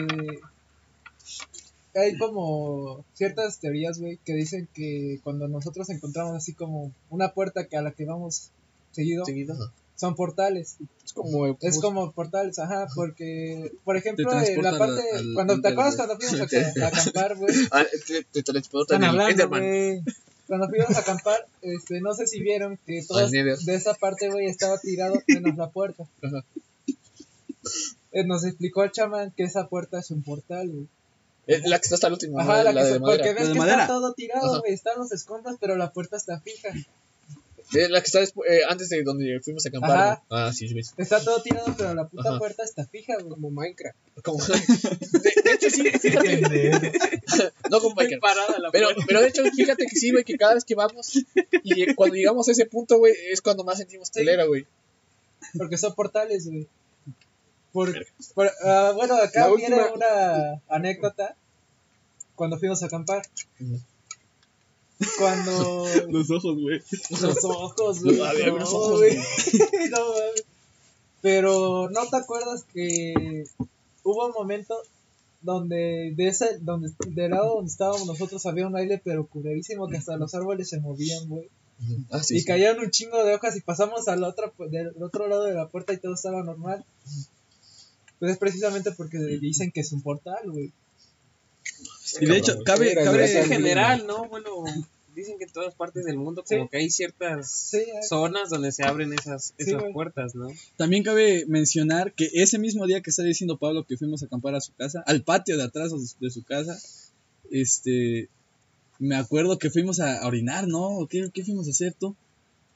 Hay como ciertas teorías, güey, que dicen que cuando nosotros encontramos así como una puerta que a la que vamos seguido, Seguido. Son portales. Es como, Es como portales, ajá, porque, por ejemplo, en la transportan parte, al- al cuando te acuerdas cuando fuimos a, a acampar, güey, *laughs* Ah, te, te transportan hablando, güey. cuando fuimos a acampar, este, no sé si vieron que todas Nether. de esa parte, güey, estaba tirado menos la puerta. Ajá. Eh, Nos explicó el chamán que esa puerta es un portal, güey. Eh, La que está hasta el último, Ajá, la, la, que de se, madera. porque ves La que está todo tirado, güey, están los escombros, pero la puerta está fija. Eh, la que está eh, antes de donde fuimos a acampar. Ah, sí, sí. Está todo tirado, pero la puta Ajá. puerta está fija, güey. Como Minecraft. Como- de, de hecho, sí. *laughs* No como Minecraft. parada la Pero, de hecho, fíjate que sí, güey, que cada vez que vamos y eh, cuando llegamos a ese punto, güey, es cuando más sentimos Sí. culera, güey. Porque son portales, güey. Por, por- ah, bueno, acá La viene última- una anécdota cuando fuimos a acampar. Cuando *laughs* Los ojos, güey. los ojos, güey. No, unos ojos, güey. *laughs* No mames. Pero no te acuerdas que hubo un momento donde de ese donde del lado donde estábamos nosotros había un aire pero culerísimo que hasta los árboles se movían, güey. Ah, sí. y sí. caían un chingo de hojas y pasamos al otro del otro lado de la puerta y todo estaba normal. Pues es precisamente porque dicen que es un portal, güey. Y de hecho, cabe, cabe, es en general, ¿no? Bueno, dicen que en todas partes del mundo como Sí. que hay ciertas Sí, zonas donde se abren esas, Sí, esas puertas, ¿no? también cabe mencionar que ese mismo día que está diciendo Pablo que fuimos a acampar a su casa, al patio de atrás de su casa, este, me acuerdo que fuimos a, orinar, ¿no? ¿O ¿Qué, ¿Qué fuimos a hacer tú?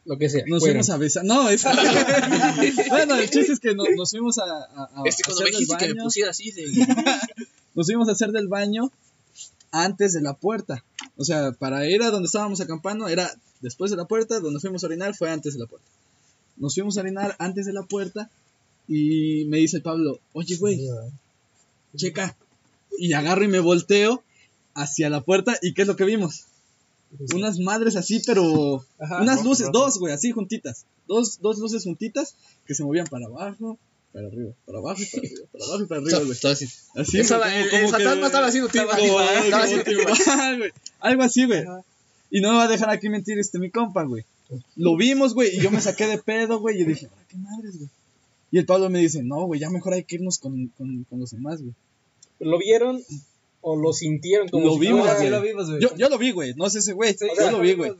Lo que sea. Nos fueron. fuimos a besar. No, es *laughs* *laughs* bueno, el chiste es que no- nos fuimos a, a, a Este, cuando hacer me dijiste que me pusiera así de... *laughs* Nos fuimos a hacer del baño antes de la puerta. O sea, para ir a donde estábamos acampando era después de la puerta, donde fuimos a orinar fue antes de la puerta. Nos fuimos a orinar antes de la puerta y me dice el Pablo, oye, güey, checa. Y agarro y me volteo hacia la puerta y ¿qué es lo que vimos? Unas madres así, pero... Ajá, unas luces, dos, güey, así juntitas. Dos, dos luces juntitas que se movían para abajo, para arriba, para abajo y para arriba, para abajo y para arriba, güey. Estaba así. Así, güey, el- como- el como que- fantasma estaba haciendo como- estaba como haciendo güey. Algo así, güey. Y no me va a dejar aquí mentir este mi compa, güey. Lo vimos, güey, y yo me saqué de pedo, güey, y yo dije, "Ahora, qué madres, güey. Y el Pablo me dice, no, güey, ya mejor hay que irnos con, con, con los demás, güey. ¿Lo vieron o lo sintieron como Lo si vimos, güey. lo vimos, güey. Yo, yo lo vi, güey, no sé ese güey, Sí, yo lo vi, güey.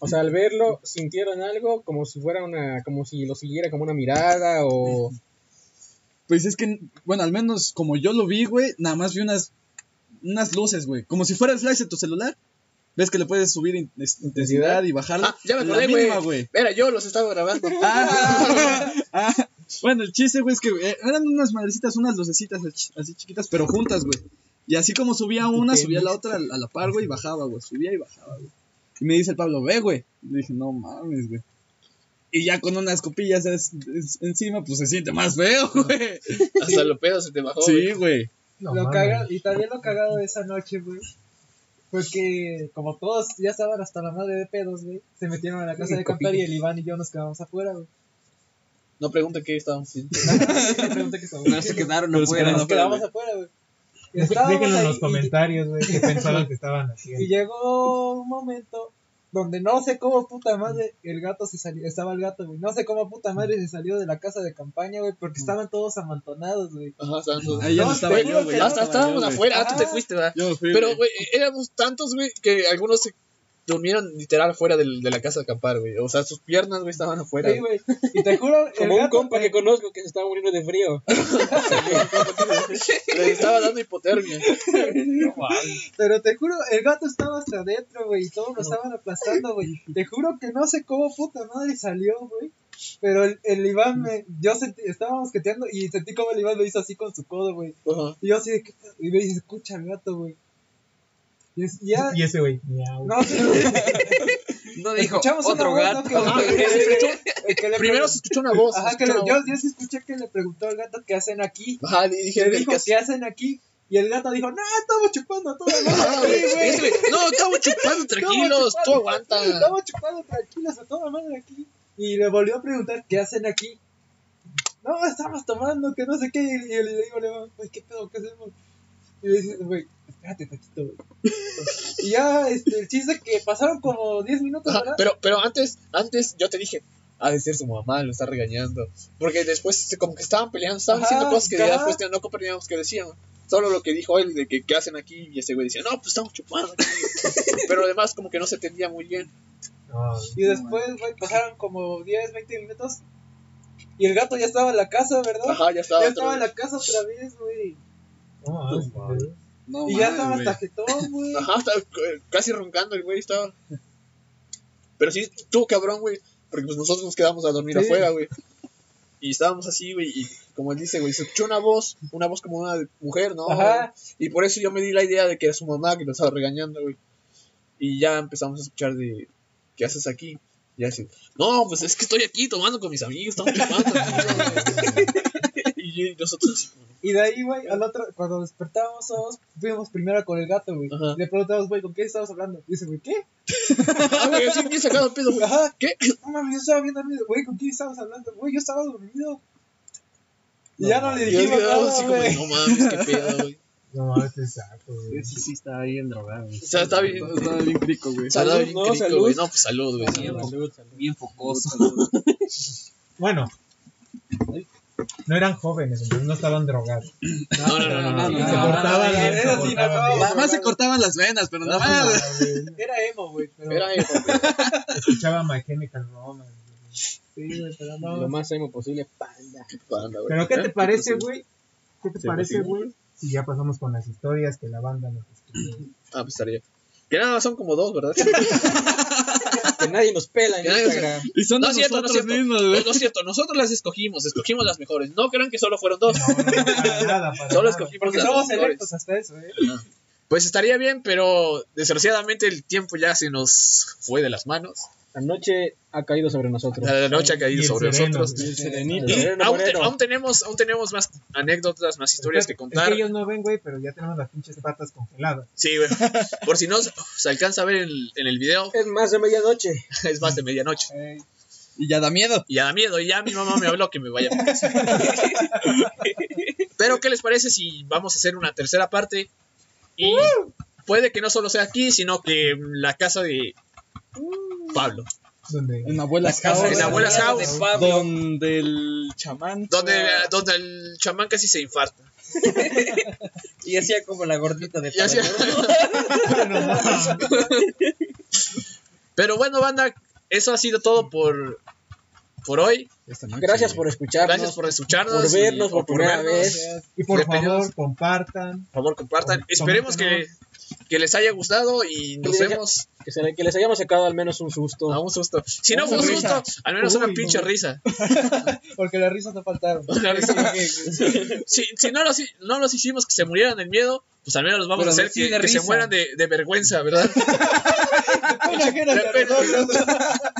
O sea, al verlo, sintieron algo como si fuera una, como si lo siguiera como una mirada o... Pues es que, bueno, al menos como yo lo vi, güey, nada más vi unas, unas luces, güey. Como si fuera el flash de tu celular. ¿Ves que le puedes subir in- intensidad y bajarla? Ah, ya me acordé, güey. Era yo, los estaba grabando. *laughs* Ah, ah, bueno, el chiste, güey, es que eh, eran unas madrecitas, unas lucecitas así chiquitas, pero juntas, güey. Y así como subía una, subía la otra a la par, güey, y bajaba, güey. Subía y bajaba, güey. Y me dice el Pablo, ve, güey. Le dije, no mames, güey. Y ya con unas copillas es- es- encima, pues se siente más feo, güey. Hasta los pedos se te bajó. Sí, güey. No, lo caga- y también lo cagado de esa noche, güey. Fue que, como todos ya estaban hasta la madre de pedos, güey, se metieron a la casa Y de acampar y el Iván y yo nos quedamos afuera, güey. No pregunte qué estábamos haciendo. *laughs* Le pregunté qué estábamos No se quedaron se afuera. Nos quedamos afuera, güey. Y estábamos Déjenlo en los y- comentarios, güey, qué pensaban que estaban *laughs* Y haciendo. llegó un momento donde no sé cómo puta madre el gato se salió, estaba el gato, güey. No sé cómo puta madre se salió de la casa de campaña, güey, porque estaban todos amontonados, güey. Ajá, estaban todos- Ahí ya no No, estaba te yo, juro güey. que ya no. Hasta estábamos afuera. Ah, tú te fuiste, ¿verdad? Yo fui, Pero, güey, éramos tantos, güey, que algunos se durmieron literal fuera del- de la casa de acampar, güey. O sea, sus piernas, güey, estaban afuera. Sí, güey. Y te juro, el Como un gato, compa que conozco que se estaba muriendo de frío. *laughs* Le estaba dando hipotermia. Pero te juro, el gato estaba hasta adentro, güey, y todos lo estaban aplastando, güey. Te juro que no sé cómo puta madre salió, güey. Pero el, el Iván me, yo sentí, estábamos queteando y sentí como el Iván me hizo así con su codo, güey. Ajá. Y yo así de. Y me dice, escucha el gato, güey. Y es- y ya, Y ese güey, no dijo escuchamos otro una voz, gato. ¿no? que- Ajá, *laughs* que- se escuchó- el que le Primero se escuchó una voz. Ajá, que le- yo, yo sí escuché que le preguntó al gato qué hacen aquí. Ajá, le dije dijo, que- ¿qué hacen aquí? Y el gato dijo, no, estamos chupando *laughs* güey. Ese güey, No, estamos chupando, tranquilos. Tú chupando, aguanta. Estamos chupando tranquilos a toda madre aquí. Y le volvió a preguntar, ¿qué hacen aquí? No, estamos tomando, que no sé qué. Y le digo, le digo, güey, ¿qué pedo? ¿Qué hacemos? Y le dice, güey, espérate, tantito, güey. y ya, este, el chiste que pasaron como 10 minutos, Ajá, ¿verdad? pero, pero antes, antes yo te dije, ha de ser su mamá, lo está regañando. Porque después como que estaban peleando, estaban Ajá, diciendo cosas que ya después no comprendíamos que decían. Solo lo que dijo él de que qué hacen aquí y ese güey decía, no, pues estamos chupando aquí. *laughs* pero además como que no se entendía muy bien. No, Y después, güey, pasaron como 10, 20 minutos. Y el gato ya estaba en la casa, ¿verdad? Ajá, ya estaba. ya estaba en la casa otra vez, güey. No, y ya estaba hasta jetón, *laughs* güey. Ajá, estaba eh, casi roncando el güey, estaba. Pero sí, tú cabrón, güey. Porque pues nosotros nos quedamos a dormir Sí. afuera, güey. Y estábamos así, güey, y como él dice, güey, se escuchó una voz, una voz como una mujer, ¿no? Ajá. Y por eso yo me di la idea de que era su mamá que nos estaba regañando, güey. Y ya empezamos a escuchar de, ¿qué haces aquí? Y ya así, no, pues es que estoy aquí tomando con mis amigos, estamos *laughs* chupando. y nosotros *laughs* Y de ahí, güey, al otro, cuando despertábamos todos, fuimos primero con el gato, güey. Le preguntamos, güey, ¿con quién estabas hablando? Y dice, güey, ¿qué? *laughs* ah, güey, así bien sacado el pedo, güey. Ajá. ¿Qué? *laughs* No mames, yo estaba bien dormido. Güey, ¿con quién estabas hablando? Güey, yo estaba dormido. Y ya no le yo dijimos nada, así como, güey. no mames, qué pedo, güey. No mames, exacto, güey. Sí, sí, estaba bien drogado. O sea, está bien. Estaba bien crico, güey. Salud, Salud, bien no, crico, salud. güey. No, pues salud, güey. Bien, salud. bien focoso. Bueno, no eran jóvenes, entonces no estaban drogados. No, no, no, no, Se cortaban. Nada más se cortaban las venas, pero nada más. Era emo, güey. Pero... Era güey. Escuchaba My Chemical Romance. Sí, güey, pero no. Lo más emo posible, panda. Pero ¿qué te ¿Eh? parece, güey? ¿Qué te parece, pues, sí. güey? Si ya pasamos con las historias que la banda nos escribió. Ah, pues estaría. Que nada más son como dos, ¿verdad? *laughs* *laughs* Que nadie nos pela en Instagram. Y son No de cierto, nosotros mismos, No, güey. no es cierto. Nosotros las escogimos, escogimos las mejores. No crean que solo fueron dos. No, no, para nada, para Solo nada. escogimos Porque las somos mejores. electos hasta eso, ¿eh? Pues estaría bien, pero desgraciadamente el tiempo ya se nos fue de las manos. La noche ha caído sobre nosotros. La noche ha caído sobre sereno, nosotros. Y aún, te- moreno. aún tenemos, aún tenemos más anécdotas, más historias que Es contar. que ellos no ven, güey, pero ya tenemos las pinches patas congeladas. Sí, güey. Por si no se alcanza a ver en el, en el video, Es más de medianoche. *laughs* es más de medianoche. Y ya da miedo. Y ya da miedo, y ya mi mamá me habló que me vaya a mi casa. Pero, ¿qué les parece si vamos a hacer una tercera parte? Y puede que no solo sea aquí, sino que la casa de Pablo. En abuelas La casa house. en abuelas house. Donde el chamán. Donde, donde el chamán casi se infarta. *laughs* Y hacía como la gordita de hacía-. Pero bueno, banda, eso ha sido todo por, por hoy. Gracias por escucharnos. Gracias por escucharnos. por vernos y- por por primera vernos. vez. Y por favor, compartan. Por favor, compartan. Com- Esperemos que. Que les haya gustado y nos Que vemos Que, se- que les hayamos sacado al menos un susto. a un susto. Si no fue un susto, al menos una pinche no. risa. *laughs* Porque las risas no faltaron. Risa. si si no, los, no los hicimos que se murieran del miedo, pues al menos los vamos Pero a hacer que, se mueran de, de vergüenza, ¿verdad? *laughs*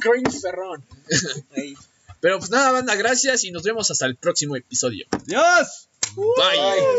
Cringe perrón. Pero pues nada, banda, gracias y nos vemos hasta el próximo episodio. ¡Dios! Bye. Bye.